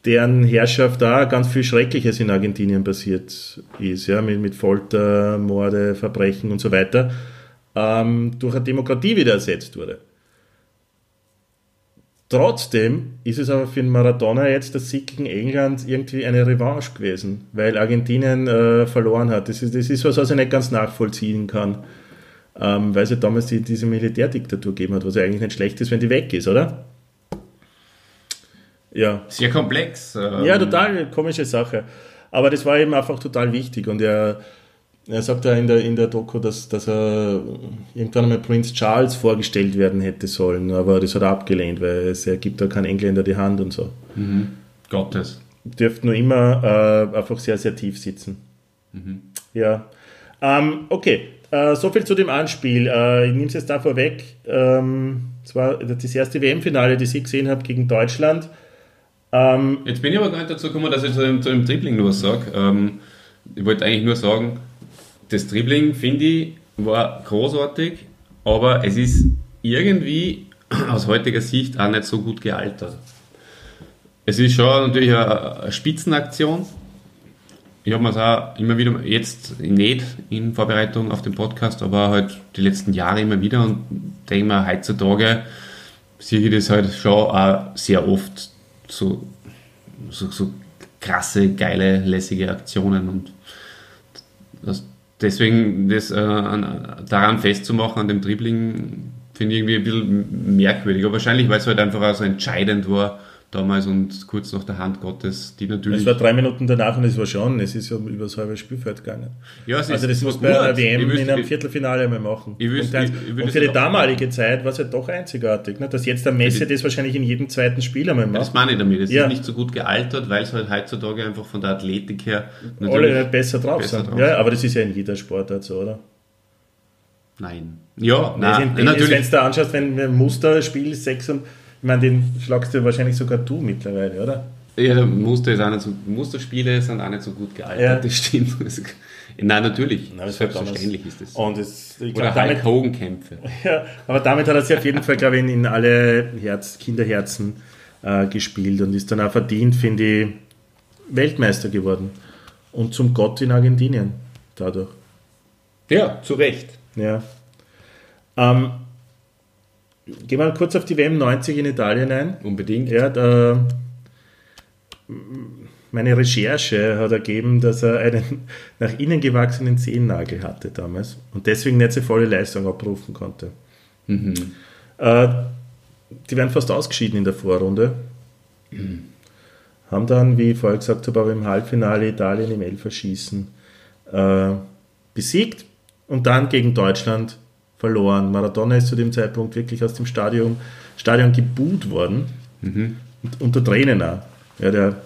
deren Herrschaft da ganz viel Schreckliches in Argentinien passiert ist, ja, mit, mit Folter, Morde, Verbrechen und so weiter, ähm, durch eine Demokratie wieder ersetzt wurde. Trotzdem ist es aber für den Maradona jetzt das Sieg gegen England irgendwie eine Revanche gewesen, weil Argentinien äh, verloren hat. Das ist, das ist was, was ich nicht ganz nachvollziehen kann, ähm, weil es ja damals die, diese Militärdiktatur gegeben hat, was ja eigentlich nicht schlecht ist, wenn die weg ist, oder? Ja. Sehr komplex. ähm, Ja, total komische Sache. Aber das war eben einfach total wichtig und er, er sagt ja in der, in der Doku, dass, dass er irgendwann einmal Prince Charles vorgestellt werden hätte sollen, aber das hat er abgelehnt, weil es er gibt da keinen Engländer die Hand und so. Gottes. Dürfte nur immer äh, einfach sehr, sehr tief sitzen. Ja. Ähm, okay, äh, so viel zu dem Anspiel. Äh, ich nehme es jetzt da vorweg. Ähm, es war das erste WM-Finale, das ich gesehen habe gegen Deutschland. Ähm, Jetzt bin ich aber gar nicht dazu gekommen, dass ich zu dem, zu dem Dribbling nur was sage. Ähm, ich wollte eigentlich nur sagen, das Dribbling, finde ich, war großartig, aber es ist irgendwie aus heutiger Sicht auch nicht so gut gealtert. Es ist schon natürlich eine, Spitzenaktion. Ich habe mir es auch immer wieder, jetzt nicht in Vorbereitung auf den Podcast, aber halt die letzten Jahre immer wieder und denke mir, heutzutage sehe ich das halt schon auch sehr oft so, so, so krasse, geile, lässige Aktionen und das, deswegen das äh, an, daran festzumachen, an dem Dribbling, finde ich irgendwie ein bisschen merkwürdig. Aber wahrscheinlich, weil es halt einfach auch so entscheidend war damals und kurz nach der Hand Gottes, die natürlich. Es war drei Minuten danach und es war schon, es ist ja über das halbe Spielfeld gegangen. ja, es Also das muss bei einer. WM in einem Viertelfinale mal machen. Ich wüsste- und, ich- ich und für die damalige Zeit war es ja doch einzigartig, ne? dass jetzt der Messi das wahrscheinlich in jedem zweiten Spiel einmal Das macht. meine ich damit. Es Ja. ist nicht so gut gealtert, weil es halt heutzutage einfach von der Athletik her Alle besser drauf besser sind. drauf Ja, aber das ist ja in jeder Sportart so, oder? Nein. Ja, Nein, nein, wenn du natürlich. anschaust, wenn ein Musterspiel 6 und ich meine, den schlagst du wahrscheinlich sogar du mittlerweile, oder? Ja, der Muster ist auch nicht so, Musterspiele sind auch nicht so gut gealtert, Ja. das stimmt. Nein, natürlich. Na, das Selbstverständlich ist das. Und es, ich Oder glaub, damit, Hulk Hogan Kämpfe. Ja, aber damit hat er sich auf jeden Fall, glaube ich, in, in alle Herz, Kinderherzen äh, gespielt und ist dann auch verdient, finde ich, Weltmeister geworden. Und zum Gott in Argentinien dadurch. Ja, zu Recht. Ja. Ähm, gehen wir kurz auf die WM 90 in Italien ein. Unbedingt. Ja, da, meine Recherche hat ergeben, dass er einen nach innen gewachsenen Zehennagel hatte damals und deswegen nicht seine volle Leistung abrufen konnte. Äh, die werden fast ausgeschieden in der Vorrunde. Haben dann, wie ich vorher gesagt habe, aber im Halbfinale Italien im Elferschießen äh, besiegt und dann gegen Deutschland verloren. Maradona ist zu dem Zeitpunkt wirklich aus dem Stadion, Stadion gebuht worden. Und unter Tränen auch. Ja, der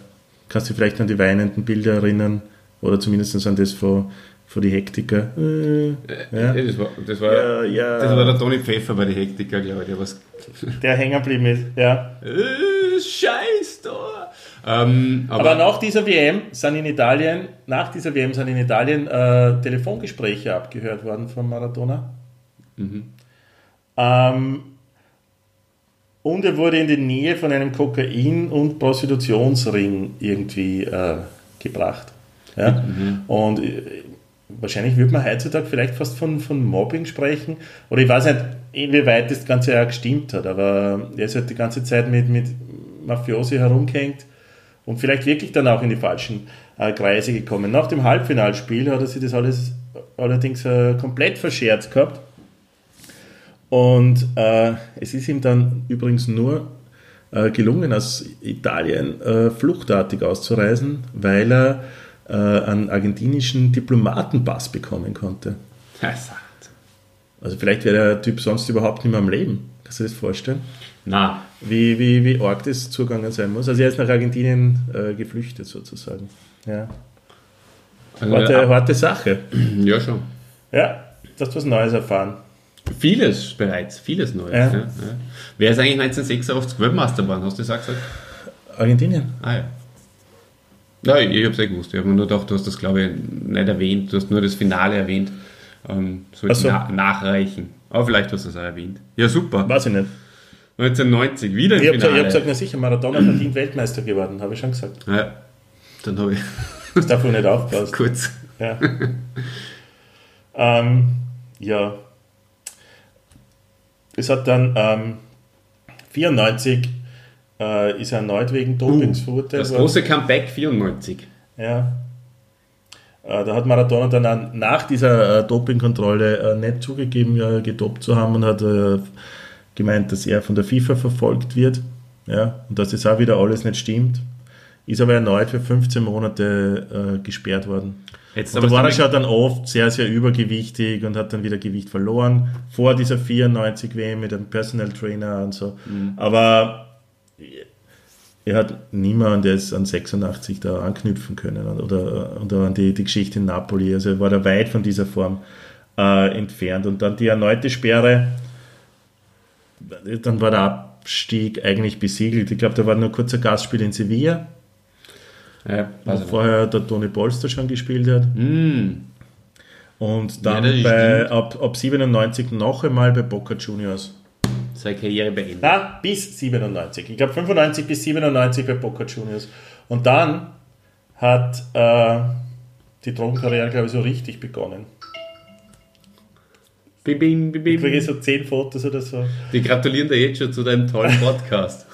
kannst du dich vielleicht an die weinenden Bilder erinnern oder zumindest an das von, von die Hektiker. Äh, ja. Ja, das, war, das, war, Ja, ja. das war der Toni Pfeffer bei den Hektiker, glaube ich. Der was Der hängen geblieben ist. Ja. äh, Scheiß da! Ähm, aber, Aber nach dieser WM sind in Italien, nach dieser WM sind in Italien äh, Telefongespräche abgehört worden von Maradona. Ähm, und er wurde in die Nähe von einem Kokain- und Prostitutionsring irgendwie äh, gebracht. Ja? Und äh, wahrscheinlich würde man heutzutage vielleicht fast von, von Mobbing sprechen. Oder ich weiß nicht, inwieweit das Ganze ja gestimmt hat, aber er ist halt die ganze Zeit mit, mit Mafiosi herumgehängt und vielleicht wirklich dann auch in die falschen äh, Kreise gekommen. Nach dem Halbfinalspiel hat er sich das alles allerdings äh, komplett verschert gehabt. Und äh, es ist ihm dann übrigens nur äh, gelungen, aus Italien äh, fluchtartig auszureisen, weil er äh, einen argentinischen Diplomatenpass bekommen konnte. Also vielleicht wäre der Typ sonst überhaupt nicht mehr am Leben. Kannst du dir das vorstellen? Na, Wie, wie, wie arg das zugangen sein muss. Also er ist nach Argentinien äh, geflüchtet sozusagen. Ja. also, Harte, ja, harte Sache. ja, schon. Ja, du hast was Neues erfahren. Vieles bereits, vieles Neues. Ja. Ja. Ja, Wer ist eigentlich 1986 Weltmeister geworden? Hast du das auch gesagt? Argentinien. Ah ja. Nein, ich habe es eh gewusst. Ich habe mir nur gedacht, du hast das, glaube ich, nicht erwähnt. Du hast nur das Finale erwähnt. Ähm, soll ich Ach so. na nachreichen. Aber vielleicht hast du es auch erwähnt. Ja, super. Weiß ich nicht. 1990, wieder im Ich habe Finale. hab gesagt, na sicher, Maradona verdient Weltmeister geworden, habe ich schon gesagt. ja, dann habe ich Das darf wohl nicht aufpassen. kurz. Ja. ähm, ja. Es hat dann ähm, 94 äh, ist er erneut wegen Dopings verurteilt Das große Comeback 94. Ja. Äh, da hat Maradona dann nach dieser äh, Dopingkontrolle äh, nicht zugegeben, gedopt zu haben und hat gemeint, dass er von der FIFA verfolgt wird. Ja, und dass das auch wieder alles nicht stimmt. Ist aber erneut für 15 Monate gesperrt worden. Jetzt Und da war er schon dann oft sehr, sehr übergewichtig und hat dann wieder Gewicht verloren. Vor dieser 94 WM mit einem Personal Trainer und so. Aber er hat niemand das an 86 da anknüpfen können oder, oder an die, die Geschichte in Napoli. Also er war da weit von dieser Form äh, entfernt. Und dann die erneute Sperre, dann war der Abstieg eigentlich besiegelt. Ich glaube, da war nur ein kurzer Gastspiel in Sevilla, Ja, vorher der Toni Polster schon gespielt hat. Mm. Und dann Ja, bei, ab, ab 97 noch einmal bei Boca Juniors. Seine Karriere beendet. Na, bis 97. Ich glaube 95 bis 97 bei Boca Juniors. Und dann hat äh, die Drogenkarriere, glaube ich, so richtig begonnen. Bim, bim, bim, Ich kriege so 10 Fotos oder so. Die gratulieren dir jetzt schon zu deinem tollen Podcast.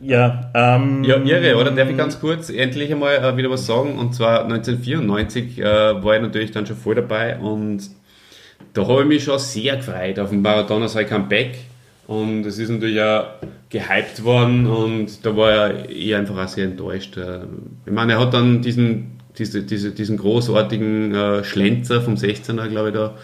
Ja, ähm, Ja, irre, oder? Darf ich ganz kurz endlich einmal äh, wieder was sagen? Und zwar 1994 äh, war ich natürlich dann schon voll dabei und da habe ich mich schon sehr gefreut auf den Maradona sein Comeback. Und es ist natürlich auch gehypt worden und da war ich einfach auch sehr enttäuscht. Äh, Ich meine, er hat dann diesen, diese, diese, diesen großartigen äh, Schlenzer vom 16er, glaube ich, da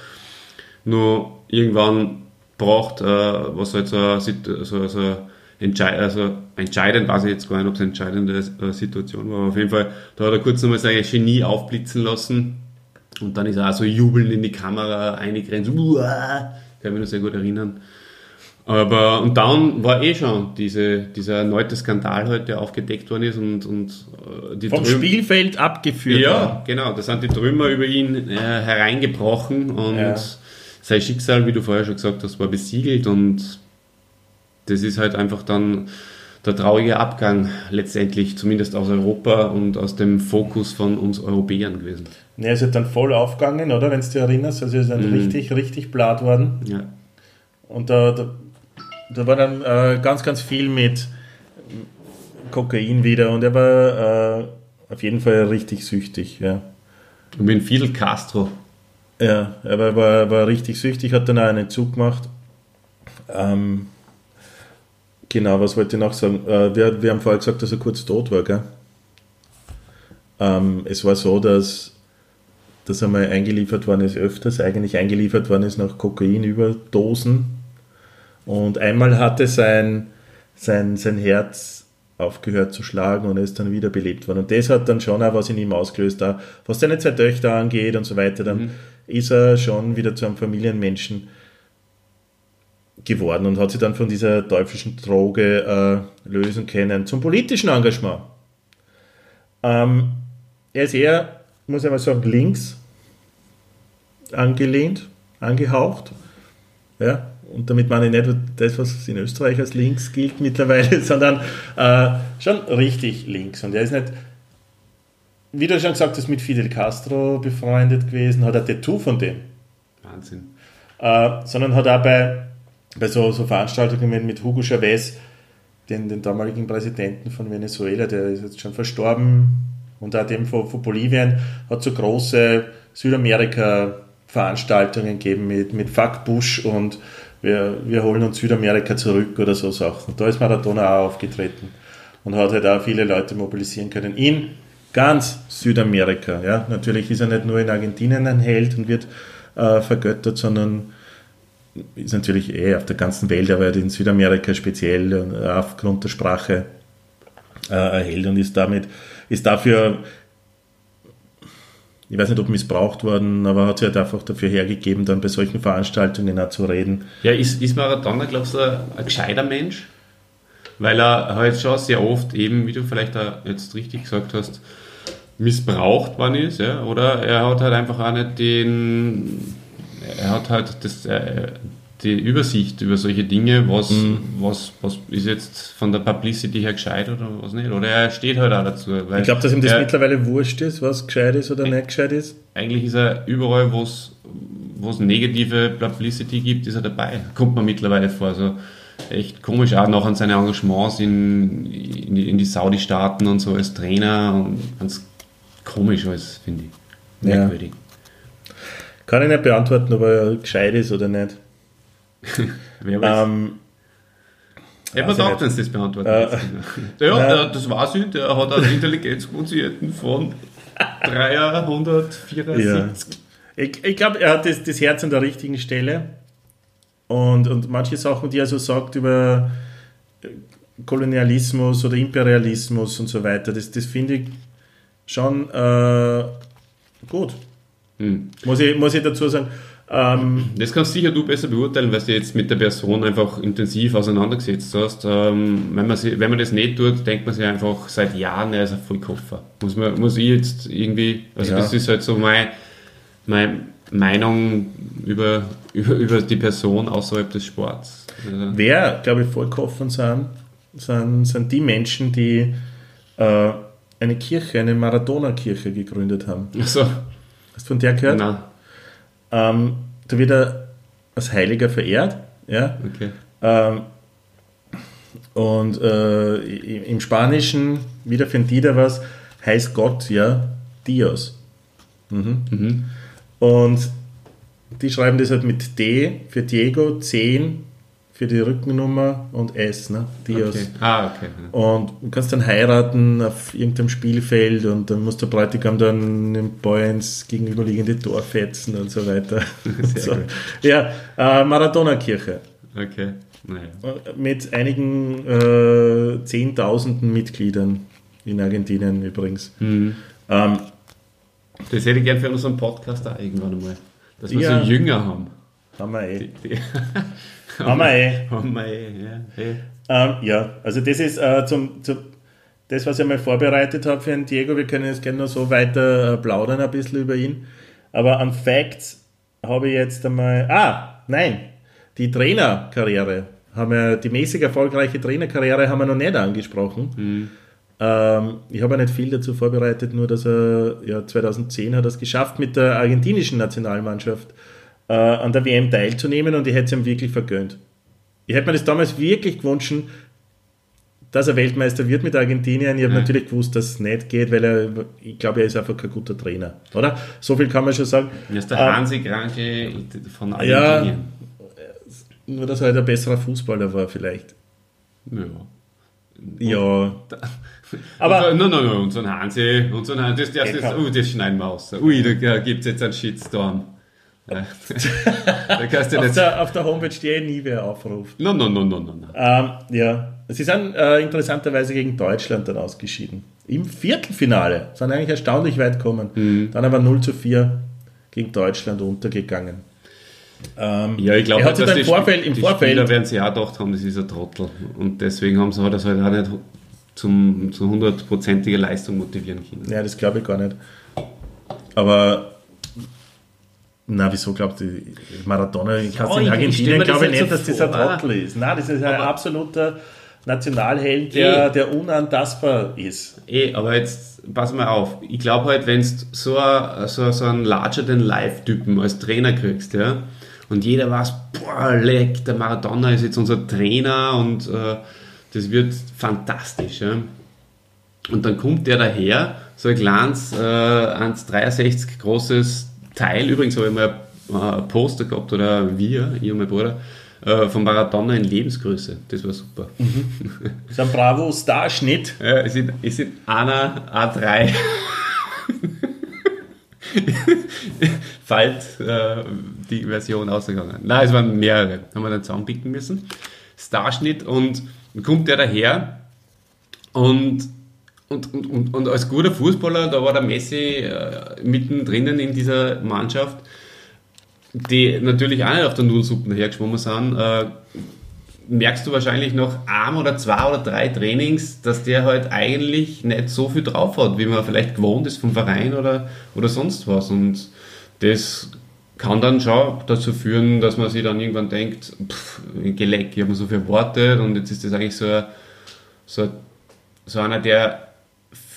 nur irgendwann braucht, äh, was halt so, Sit- so, so entscheid, also entscheidend, weiß ich jetzt gar nicht, ob es eine entscheidende äh, Situation war, aber auf jeden Fall, da hat er kurz nochmal sein Genie aufblitzen lassen und dann ist er auch so jubelnd in die Kamera eingrenzt, uah, kann mich noch sehr gut erinnern. Aber, und dann war eh schon diese, dieser erneute Skandal halt, der aufgedeckt worden ist und, und äh, die vom Trüm- Spielfeld abgeführt. ja, genau. Da sind die Trümmer über ihn äh, hereingebrochen und Ja. sein Schicksal, wie du vorher schon gesagt hast, war besiegelt und das ist halt einfach dann der traurige Abgang letztendlich, zumindest aus Europa und aus dem Fokus von uns Europäern gewesen. Ne, es ist dann voll aufgegangen, oder? Wenn du dich erinnerst. Also es ist dann Mhm. richtig, richtig blatt worden. Ja. Und da, da, da war dann äh, ganz, ganz viel mit Kokain wieder und er war äh, auf jeden Fall richtig süchtig. Ja, Und mit Fidel Castro. ja er war, war, war richtig süchtig, hat dann auch einen Zug gemacht. Ähm, genau, was wollte ich noch sagen? Äh, wir, wir haben vorher gesagt, dass er kurz tot war, gell? Ähm, es war so, dass, dass er mal eingeliefert worden ist, öfters eigentlich eingeliefert worden ist nach Kokainüberdosen. Und einmal hatte sein, sein, sein Herz aufgehört zu schlagen und er ist dann wieder belebt worden. Und das hat dann schon auch was in ihm ausgelöst. Auch was seine zwei Töchter angeht und so weiter, dann ist er schon wieder zu einem Familienmenschen geworden und hat sich dann von dieser teuflischen Droge äh, lösen können zum politischen Engagement. Ähm, er ist eher, muss ich mal sagen, links angelehnt, angehaucht. Ja, und damit meine ich nicht das, was in Österreich als links gilt mittlerweile, sondern äh, schon richtig links. Und er ist nicht, wie du schon gesagt hast, mit Fidel Castro befreundet gewesen, hat ein Tattoo von dem Wahnsinn. äh, sondern hat auch bei, bei so, so Veranstaltungen mit Hugo Chavez, den, den damaligen Präsidenten von Venezuela, der ist jetzt schon verstorben, und auch dem von, von Bolivien, hat so große Südamerika-Veranstaltungen gegeben mit, mit Fuck Bush und wir, wir holen uns Südamerika zurück oder so Sachen. Da ist Maradona auch aufgetreten und hat halt auch viele Leute mobilisieren können in ganz Südamerika. Ja? Natürlich ist er nicht nur in Argentinien ein Held und wird äh, vergöttert, sondern ist natürlich eh auf der ganzen Welt, aber in Südamerika speziell aufgrund der Sprache äh, Held und ist damit, ist dafür, ich weiß nicht, ob missbraucht worden, aber hat sich halt einfach dafür hergegeben, dann bei solchen Veranstaltungen auch zu reden. Ja, ist, ist Maradona, glaubst du, ein gescheiter Mensch? weil er halt schon sehr oft eben, wie du vielleicht jetzt richtig gesagt hast, missbraucht worden ist, ja, oder er hat halt einfach auch nicht den, er hat halt das, äh, die Übersicht über solche Dinge, was, Mhm. was, was ist jetzt von der Publicity her gescheit oder was nicht, oder er steht halt auch dazu. Ich glaube, dass ihm das er, mittlerweile wurscht ist, was gescheit ist oder nicht gescheit ist. eigentlich ist er überall, wo es negative Publicity gibt, ist er dabei. Kommt man mittlerweile vor. So echt komisch auch noch an seine Engagements in, in, die, die Saudi-Staaten und so als Trainer und ganz komisch alles, finde ich. Ja. Kann ich nicht beantworten, ob er gescheit ist oder nicht. Wer weiß. Ähm, Hätte man gedacht, es das beantwortet Äh, hättest. Ja, äh, das war sie. Der hat einen Intelligenzquotienten von 374. Ich, ich glaube, er hat das, das Herz an der richtigen Stelle. Und, und manche Sachen, die er so sagt über äh, Kolonialismus oder Imperialismus und so weiter, das, das finde ich schon äh, gut. Hm. Muss ich, muss ich dazu sagen. Ähm, Das kannst sicher du besser beurteilen, weil du jetzt mit der Person einfach intensiv auseinandergesetzt hast. Ähm, wenn, man sie, wenn man das nicht tut, denkt man sich einfach seit Jahren, er ist ein Vollkoffer. Muss, man, muss ich jetzt irgendwie, also Ja. das ist halt so mein, meine Meinung über, über, über die Person außerhalb des Sports. Also, wer, glaube ich, vollkommen sind, sind, sind die Menschen, die äh, eine Kirche, eine Maradona-Kirche gegründet haben. also, Hast du von der gehört? nein, Ähm, da wird er als Heiliger verehrt. Ja? okay. Ähm, und äh, im Spanischen, wieder für die was, heißt Gott ja Dios. Mhm. Mhm. Und die schreiben das halt mit D für Diego, 10 für die Rückennummer und S, ne? Dios. okay. Ah, okay. Und du kannst dann heiraten auf irgendeinem Spielfeld und dann muss der Bräutigam dann den Boy ins gegenüberliegende Tor fetzen und so weiter. Sehr so. gut. Ja, äh, Maradona-Kirche Okay. Naja. mit einigen äh, Zehntausenden Mitgliedern in Argentinien übrigens. Mhm. Ähm, Das hätte ich gern für unseren Podcast auch irgendwann einmal. Dass wir Ja. so Jünger haben. haben wir eh. Die, die Wir eh. wir eh, ja. eh. Ähm, ja, also das ist äh, zum, zum, das, was ich mal vorbereitet habe für den Diego. Wir können jetzt gerne noch so weiter äh, plaudern ein bisschen über ihn. Aber an Facts habe ich jetzt einmal. Ah, nein, die Trainerkarriere. Haben wir, die mäßig erfolgreiche Trainerkarriere haben wir noch nicht angesprochen. Ähm, ich habe nicht viel dazu vorbereitet, nur dass er ja, 2010 hat er es geschafft, mit der argentinischen Nationalmannschaft äh, an der WM teilzunehmen und ich hätte es ihm wirklich vergönnt. Ich hätte mir das damals wirklich gewünscht, dass er Weltmeister wird mit Argentinien. Ich habe Ja. natürlich gewusst, dass es nicht geht, weil er, ich glaube, er ist einfach kein guter Trainer, oder? So viel kann man schon sagen. Er ist der Ähm, Hansi Kranke von Ja. Argentinien. Nur, dass er halt ein besserer Fußballer war, vielleicht. Ja. Ja. Aber Nein, nein, nein, unseren Hansi, unseren Hansi, das, das, Ja, das, komm. uh, das schneiden wir aus. Ui, da gibt es jetzt einen Shitstorm. Ja. da kannst du auf nicht. der, auf der Homepage steht nie wer aufruft. Nein, nein, nein, nein, nein. Ähm, ja, sie sind äh, interessanterweise gegen Deutschland dann ausgeschieden. Im Viertelfinale sind eigentlich erstaunlich weit gekommen. Mhm. Dann aber 0 zu 4 gegen Deutschland untergegangen. Ähm, Ja, ich glaube, er hat dass dann im die, Vorfeld, die im Spieler Vorfeld werden sich auch gedacht haben, das ist ein Trottel. Und deswegen haben sie halt das halt auch nicht zum, zu hundertprozentiger Leistung motivieren können. Ja, das glaube ich gar nicht. Aber na, wieso glaubt ihr, Maradona, Ja, in ich- ich stell Argentinien glaube ich nicht, dass das ein vor, Trottel ist. Nein, das ist ein Aber- absoluter Nationalheld, der, Eh. der unantastbar ist. Eh, aber jetzt pass mal auf. Ich glaube halt, wenn du so, a- so, so einen Larger-than-Life-Typen als Trainer kriegst, ja, und jeder weiß, boah, leck, der Maradona ist jetzt unser Trainer und äh, das wird fantastisch. Ja. Und dann kommt der daher, so ein kleines, äh, 1,63 großes Teil, übrigens habe ich mal äh, ein Poster gehabt, oder wir, ich und mein Bruder, äh, von Maradona in Lebensgröße. Das war super. Das ist ein Bravo-Starschnitt. Ja, es sind, es sind einer A3. Falt äh, die Version ausgegangen. Nein, es waren mehrere. Haben wir dann zusammenpicken müssen. Starschnitt und kommt der daher und, und, und, und, und als guter Fußballer, da war der Messi äh, mittendrin in dieser Mannschaft, die natürlich auch nicht auf der Nullsuppen hergeschwommen sind. Äh, merkst du wahrscheinlich noch ein oder zwei oder drei Trainings, dass der halt eigentlich nicht so viel drauf hat, wie man vielleicht gewohnt ist vom Verein oder, oder sonst was. Und das kann dann schon dazu führen, dass man sich dann irgendwann denkt, pff, Geleck, ich habe mir so viel erwartet und jetzt ist das eigentlich so, so, so einer, der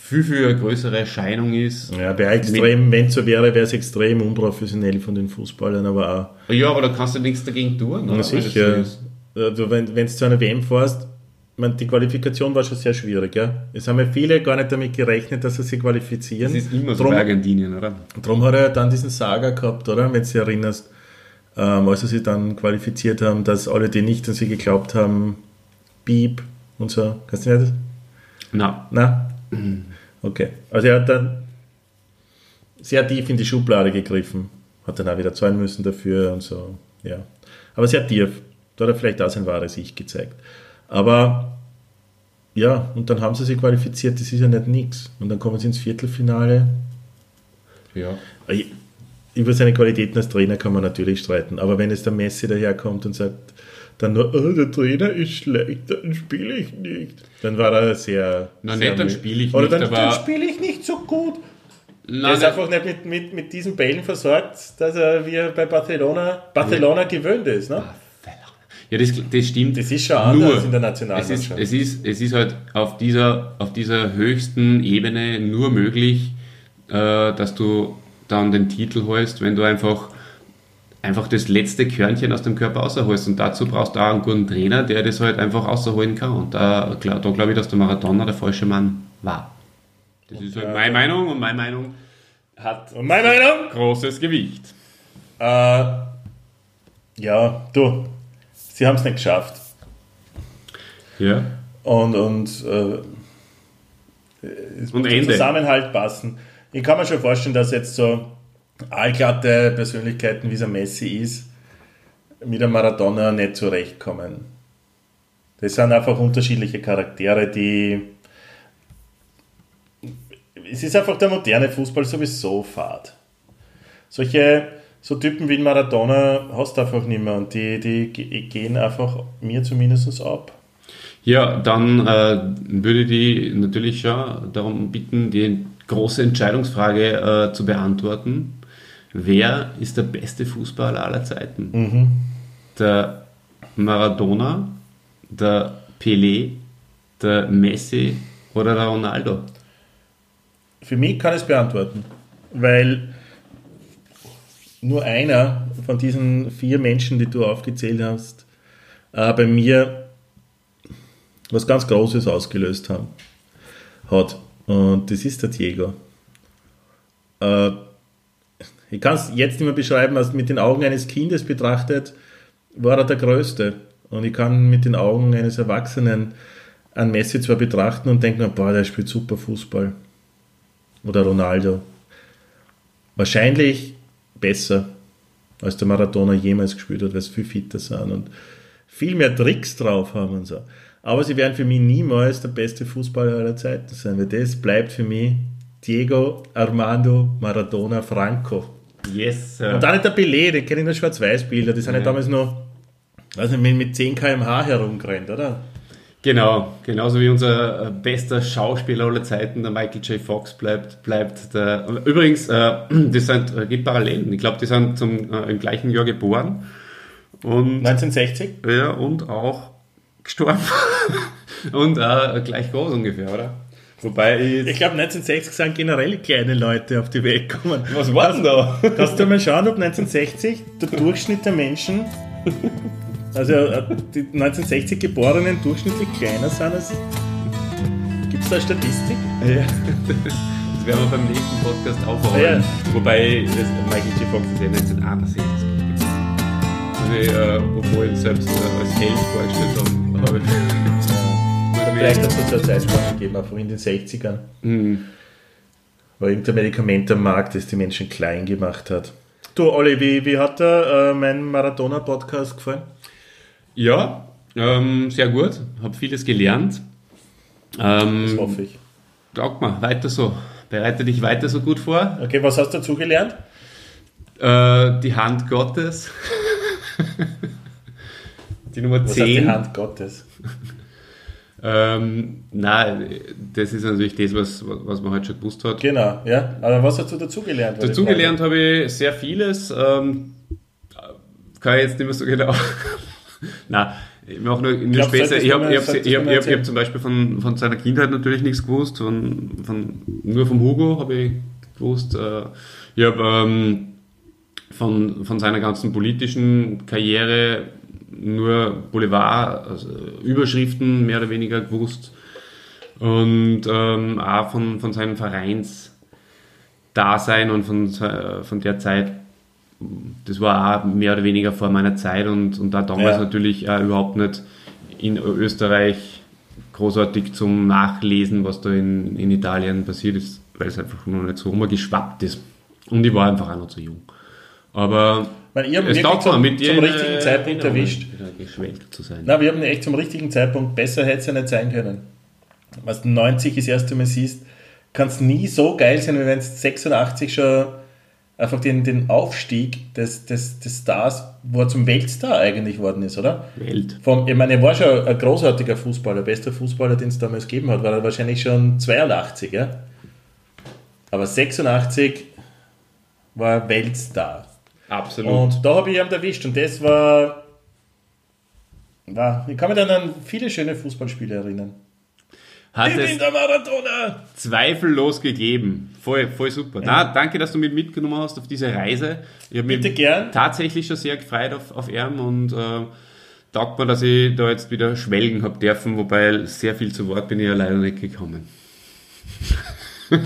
viel, viel größere Erscheinung ist. Ja, wäre extrem, wenn es so wäre, wäre es extrem unprofessionell von den Fußballern, aber auch. Ja, aber da kannst du nichts dagegen tun. Na, sicher. Also, wenn du zu einer WM fährst, meine, die Qualifikation war schon sehr schwierig. Ja? Es haben ja viele gar nicht damit gerechnet, dass sie sich qualifizieren. Das ist immer so Drum- bei Argentinien, oder? Darum hat er dann diesen Saga gehabt, oder? Wenn du dich erinnerst, ähm, als sie sich dann qualifiziert haben, dass alle, die nicht an sie geglaubt haben, Beep und so. Kannst du nicht? Na, Na? Okay. Also er hat dann sehr tief in die Schublade gegriffen. Hat dann auch wieder zahlen müssen dafür und so. Ja. Aber sehr tief. Da hat er vielleicht auch sein wahres Ich gezeigt. Aber ja, und dann haben sie sich qualifiziert, das ist ja nicht nix. Und dann kommen sie ins Viertelfinale. ja. Über seine Qualitäten als Trainer kann man natürlich streiten, aber wenn jetzt der Messi daherkommt und sagt, dann nur, oh, der Trainer ist schlecht, dann spiele ich nicht. Dann war er sehr. Na, sehr nicht, dann spiele ich Oder nicht, dann, aber- dann spiele ich nicht so gut. Er Nein, ist einfach nicht mit, mit, mit diesen Bällen versorgt, dass er wie er bei Barcelona, Barcelona gewöhnt ist. Ne? Ja, das, das stimmt. Das ist schon anders Nur, in der es ist, Nationalmannschaft. es, ist, es ist halt auf dieser, auf dieser höchsten Ebene nur möglich, äh, dass du dann den Titel holst, wenn du einfach, einfach das letzte Körnchen aus dem Körper rausholst. Und dazu brauchst du auch einen guten Trainer, der das halt einfach rausholen kann. Und da, da glaube ich, dass der Maradona der falsche Mann war. Das ist halt meine Meinung und meine Meinung hat Und meine Meinung? großes Gewicht. Äh, ja, du, sie haben es nicht geschafft. Ja. Und, und äh, es Und muss Ende. Zusammenhalt passen. Ich kann mir schon vorstellen, dass jetzt so allglatte Persönlichkeiten wie so Messi ist, mit einem Maradona nicht zurechtkommen. Das sind einfach unterschiedliche Charaktere, die. Es ist einfach der moderne Fußball sowieso fad. Solche so Typen wie Maradona hast du einfach nicht mehr und die, die ge- gehen einfach mir zumindest ab. Ja, dann äh, würde ich die natürlich schon darum bitten, die große Entscheidungsfrage äh, zu beantworten. Wer ist der beste Fußballer aller Zeiten? Der Maradona, der Pelé, der Messi oder der Ronaldo? Für mich kann ich es beantworten, weil nur einer von diesen vier Menschen, die du aufgezählt hast, äh, bei mir was ganz Großes ausgelöst haben, hat. Und das ist der Diego. Äh, ich kann es jetzt nicht mehr beschreiben, als mit den Augen eines Kindes betrachtet, war er der Größte. Und ich kann mit den Augen eines Erwachsenen an Messi zwar betrachten und denken, boah, der spielt super Fußball oder Ronaldo. Wahrscheinlich besser, als der Maradona jemals gespielt hat, weil sie viel fitter sind und viel mehr Tricks drauf haben und so. Aber sie werden für mich niemals der beste Fußballer aller Zeiten sein, weil das bleibt für mich Diego Armando Maradona Franco. Yes, Und auch nicht der Pelé, den kenne ich nur Schwarz-Weiß-Bilder, die sind ja Ja. damals noch, weiß nicht, mit mit 10 km/h herumgerannt, oder? Genau, genauso wie unser äh, bester Schauspieler aller Zeiten, der Michael J. Fox, bleibt. bleibt der, übrigens, äh, das sind, äh, gibt Parallelen. Ich glaube, die sind zum, äh, im gleichen Jahr geboren. Und, 1960? ja, und auch gestorben. und äh, gleich groß ungefähr, oder? Wobei ich. Ich glaube, 1960 sind generell kleine Leute auf die Welt gekommen. was war denn da? Kannst du mal schauen, ob 1960 der Durchschnitt der Menschen, also äh, die 1960 Geborenen durchschnittlich kleiner sind als. Gibt es da eine Statistik? Ja. Das werden wir beim nächsten Podcast aufrollen. Ja. Wobei das Michael J. Fox ist ja 1961. Also, äh, obwohl ich selbst äh, als Held vorgestellt habe. habe ich- Vielleicht hat es so eine Zeitspanne gegeben, einfach in den 60ern. Hm. War irgendein Medikament am Markt, das die Menschen klein gemacht hat. Du, Olli, wie, wie hat dir äh, mein Maradona-Podcast gefallen? Ja, ähm, sehr gut. Habe vieles gelernt. Ähm, Das hoffe ich. Glaub mal, weiter so. Bereite dich weiter so gut vor. Okay, was hast du dazu gelernt? Äh, die Hand Gottes. Die Nummer Was heißt die 10. Hand Gottes? Ähm, nein, das ist natürlich das, was, was man halt schon gewusst hat. Genau, ja. Aber was hast du dazugelernt? Dazugelernt habe ich sehr vieles. Ähm, kann ich jetzt nicht mehr so genau. Nein, ich mache nur, glaub, Späße. Ich habe hab, hab, hab, zum Beispiel von, von seiner Kindheit natürlich nichts gewusst. Von, von, nur vom Hugo habe ich gewusst. Äh, ich habe ähm, von, von seiner ganzen politischen Karriere nur Boulevard, also Überschriften mehr oder weniger gewusst. Und ähm, auch von, von seinem Vereinsdasein und von, se- von der Zeit, das war auch mehr oder weniger vor meiner Zeit und, und da damals Ja. natürlich auch überhaupt nicht in Österreich großartig zum Nachlesen, was da in, in Italien passiert ist, weil es einfach noch nicht so umgeschwappt ist. Und ich war einfach auch noch zu jung. Aber Weil ich hab es wirklich taugt mir, zum- mit zum richtigen äh, Zeitpunkt erwischt. geschwelgt zu sein. Na, wir haben echt zum richtigen Zeitpunkt besser hätte es ja nicht sein können. Was du 90 das erste Mal siehst, kann es nie so geil sein, wie wenn es 86 schon einfach den, den Aufstieg des, des, des Stars, wo er zum Weltstar eigentlich geworden ist, oder? Welt. Vom, ich meine, er war schon ein großartiger Fußballer, bester Fußballer, den es damals gegeben hat, war er wahrscheinlich schon 82, ja? Aber 86 war er Weltstar. Absolut. Und da habe ich ihn erwischt und das war, war. Ich kann mich dann an viele schöne Fußballspiele erinnern. Hat ich bin es der Maradona! zweifellos gegeben. Voll, voll super. Na, danke, dass du mich mitgenommen hast auf diese Reise. Ich habe mich gern. tatsächlich schon sehr gefreut auf, auf Erm und äh, taugt mir, dass ich da jetzt wieder schwelgen habe dürfen, wobei sehr viel zu Wort bin ich ja leider nicht gekommen.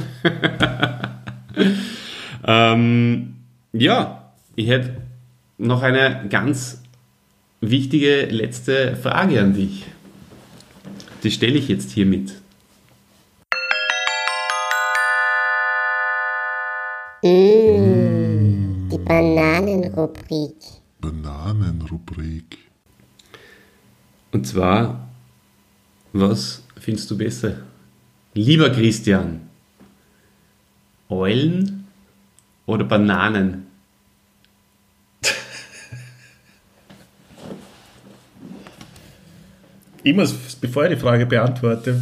ähm, ja, ich hätte noch eine ganz wichtige letzte Frage an dich. Die stelle ich jetzt hiermit. Die Bananenrubrik. Bananenrubrik. Und zwar, was findest du besser? Lieber Christian, Eulen oder Bananen? Ich muss, bevor ich die Frage beantworte,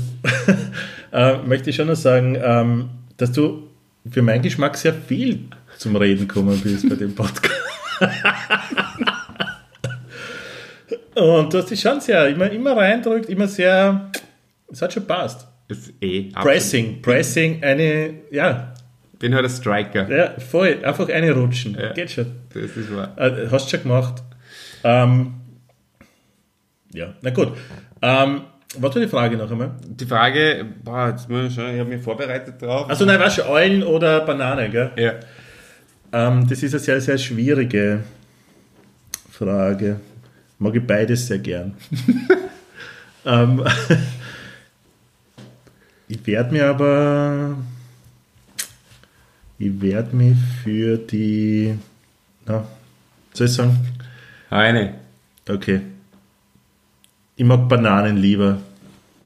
äh, möchte ich schon noch sagen, ähm, dass du für meinen Geschmack sehr viel zum Reden gekommen bist bei dem Podcast. Und du hast dich schon sehr, immer, immer reindrückt, immer sehr, es hat schon passt. Ist eh absolut. Pressing, Pressing, eine, ja, Bin halt ein Striker. ja, voll, einfach eine rutschen. Ja. Geht schon. Das ist wahr. Äh, hast schon gemacht. Ähm, ja, na gut. Ähm, was war die Frage noch einmal? Die Frage, boah, jetzt muss ich ich habe mich vorbereitet drauf. Also nein, was schon, Eulen oder Banane, gell? ja. Ähm, das ist eine sehr, sehr schwierige Frage. Mag ich beides sehr gern. ähm, ich werde mir aber. Ich werde mich für die. Na, soll ich sagen? Eine. Okay. Mag Bananen lieber.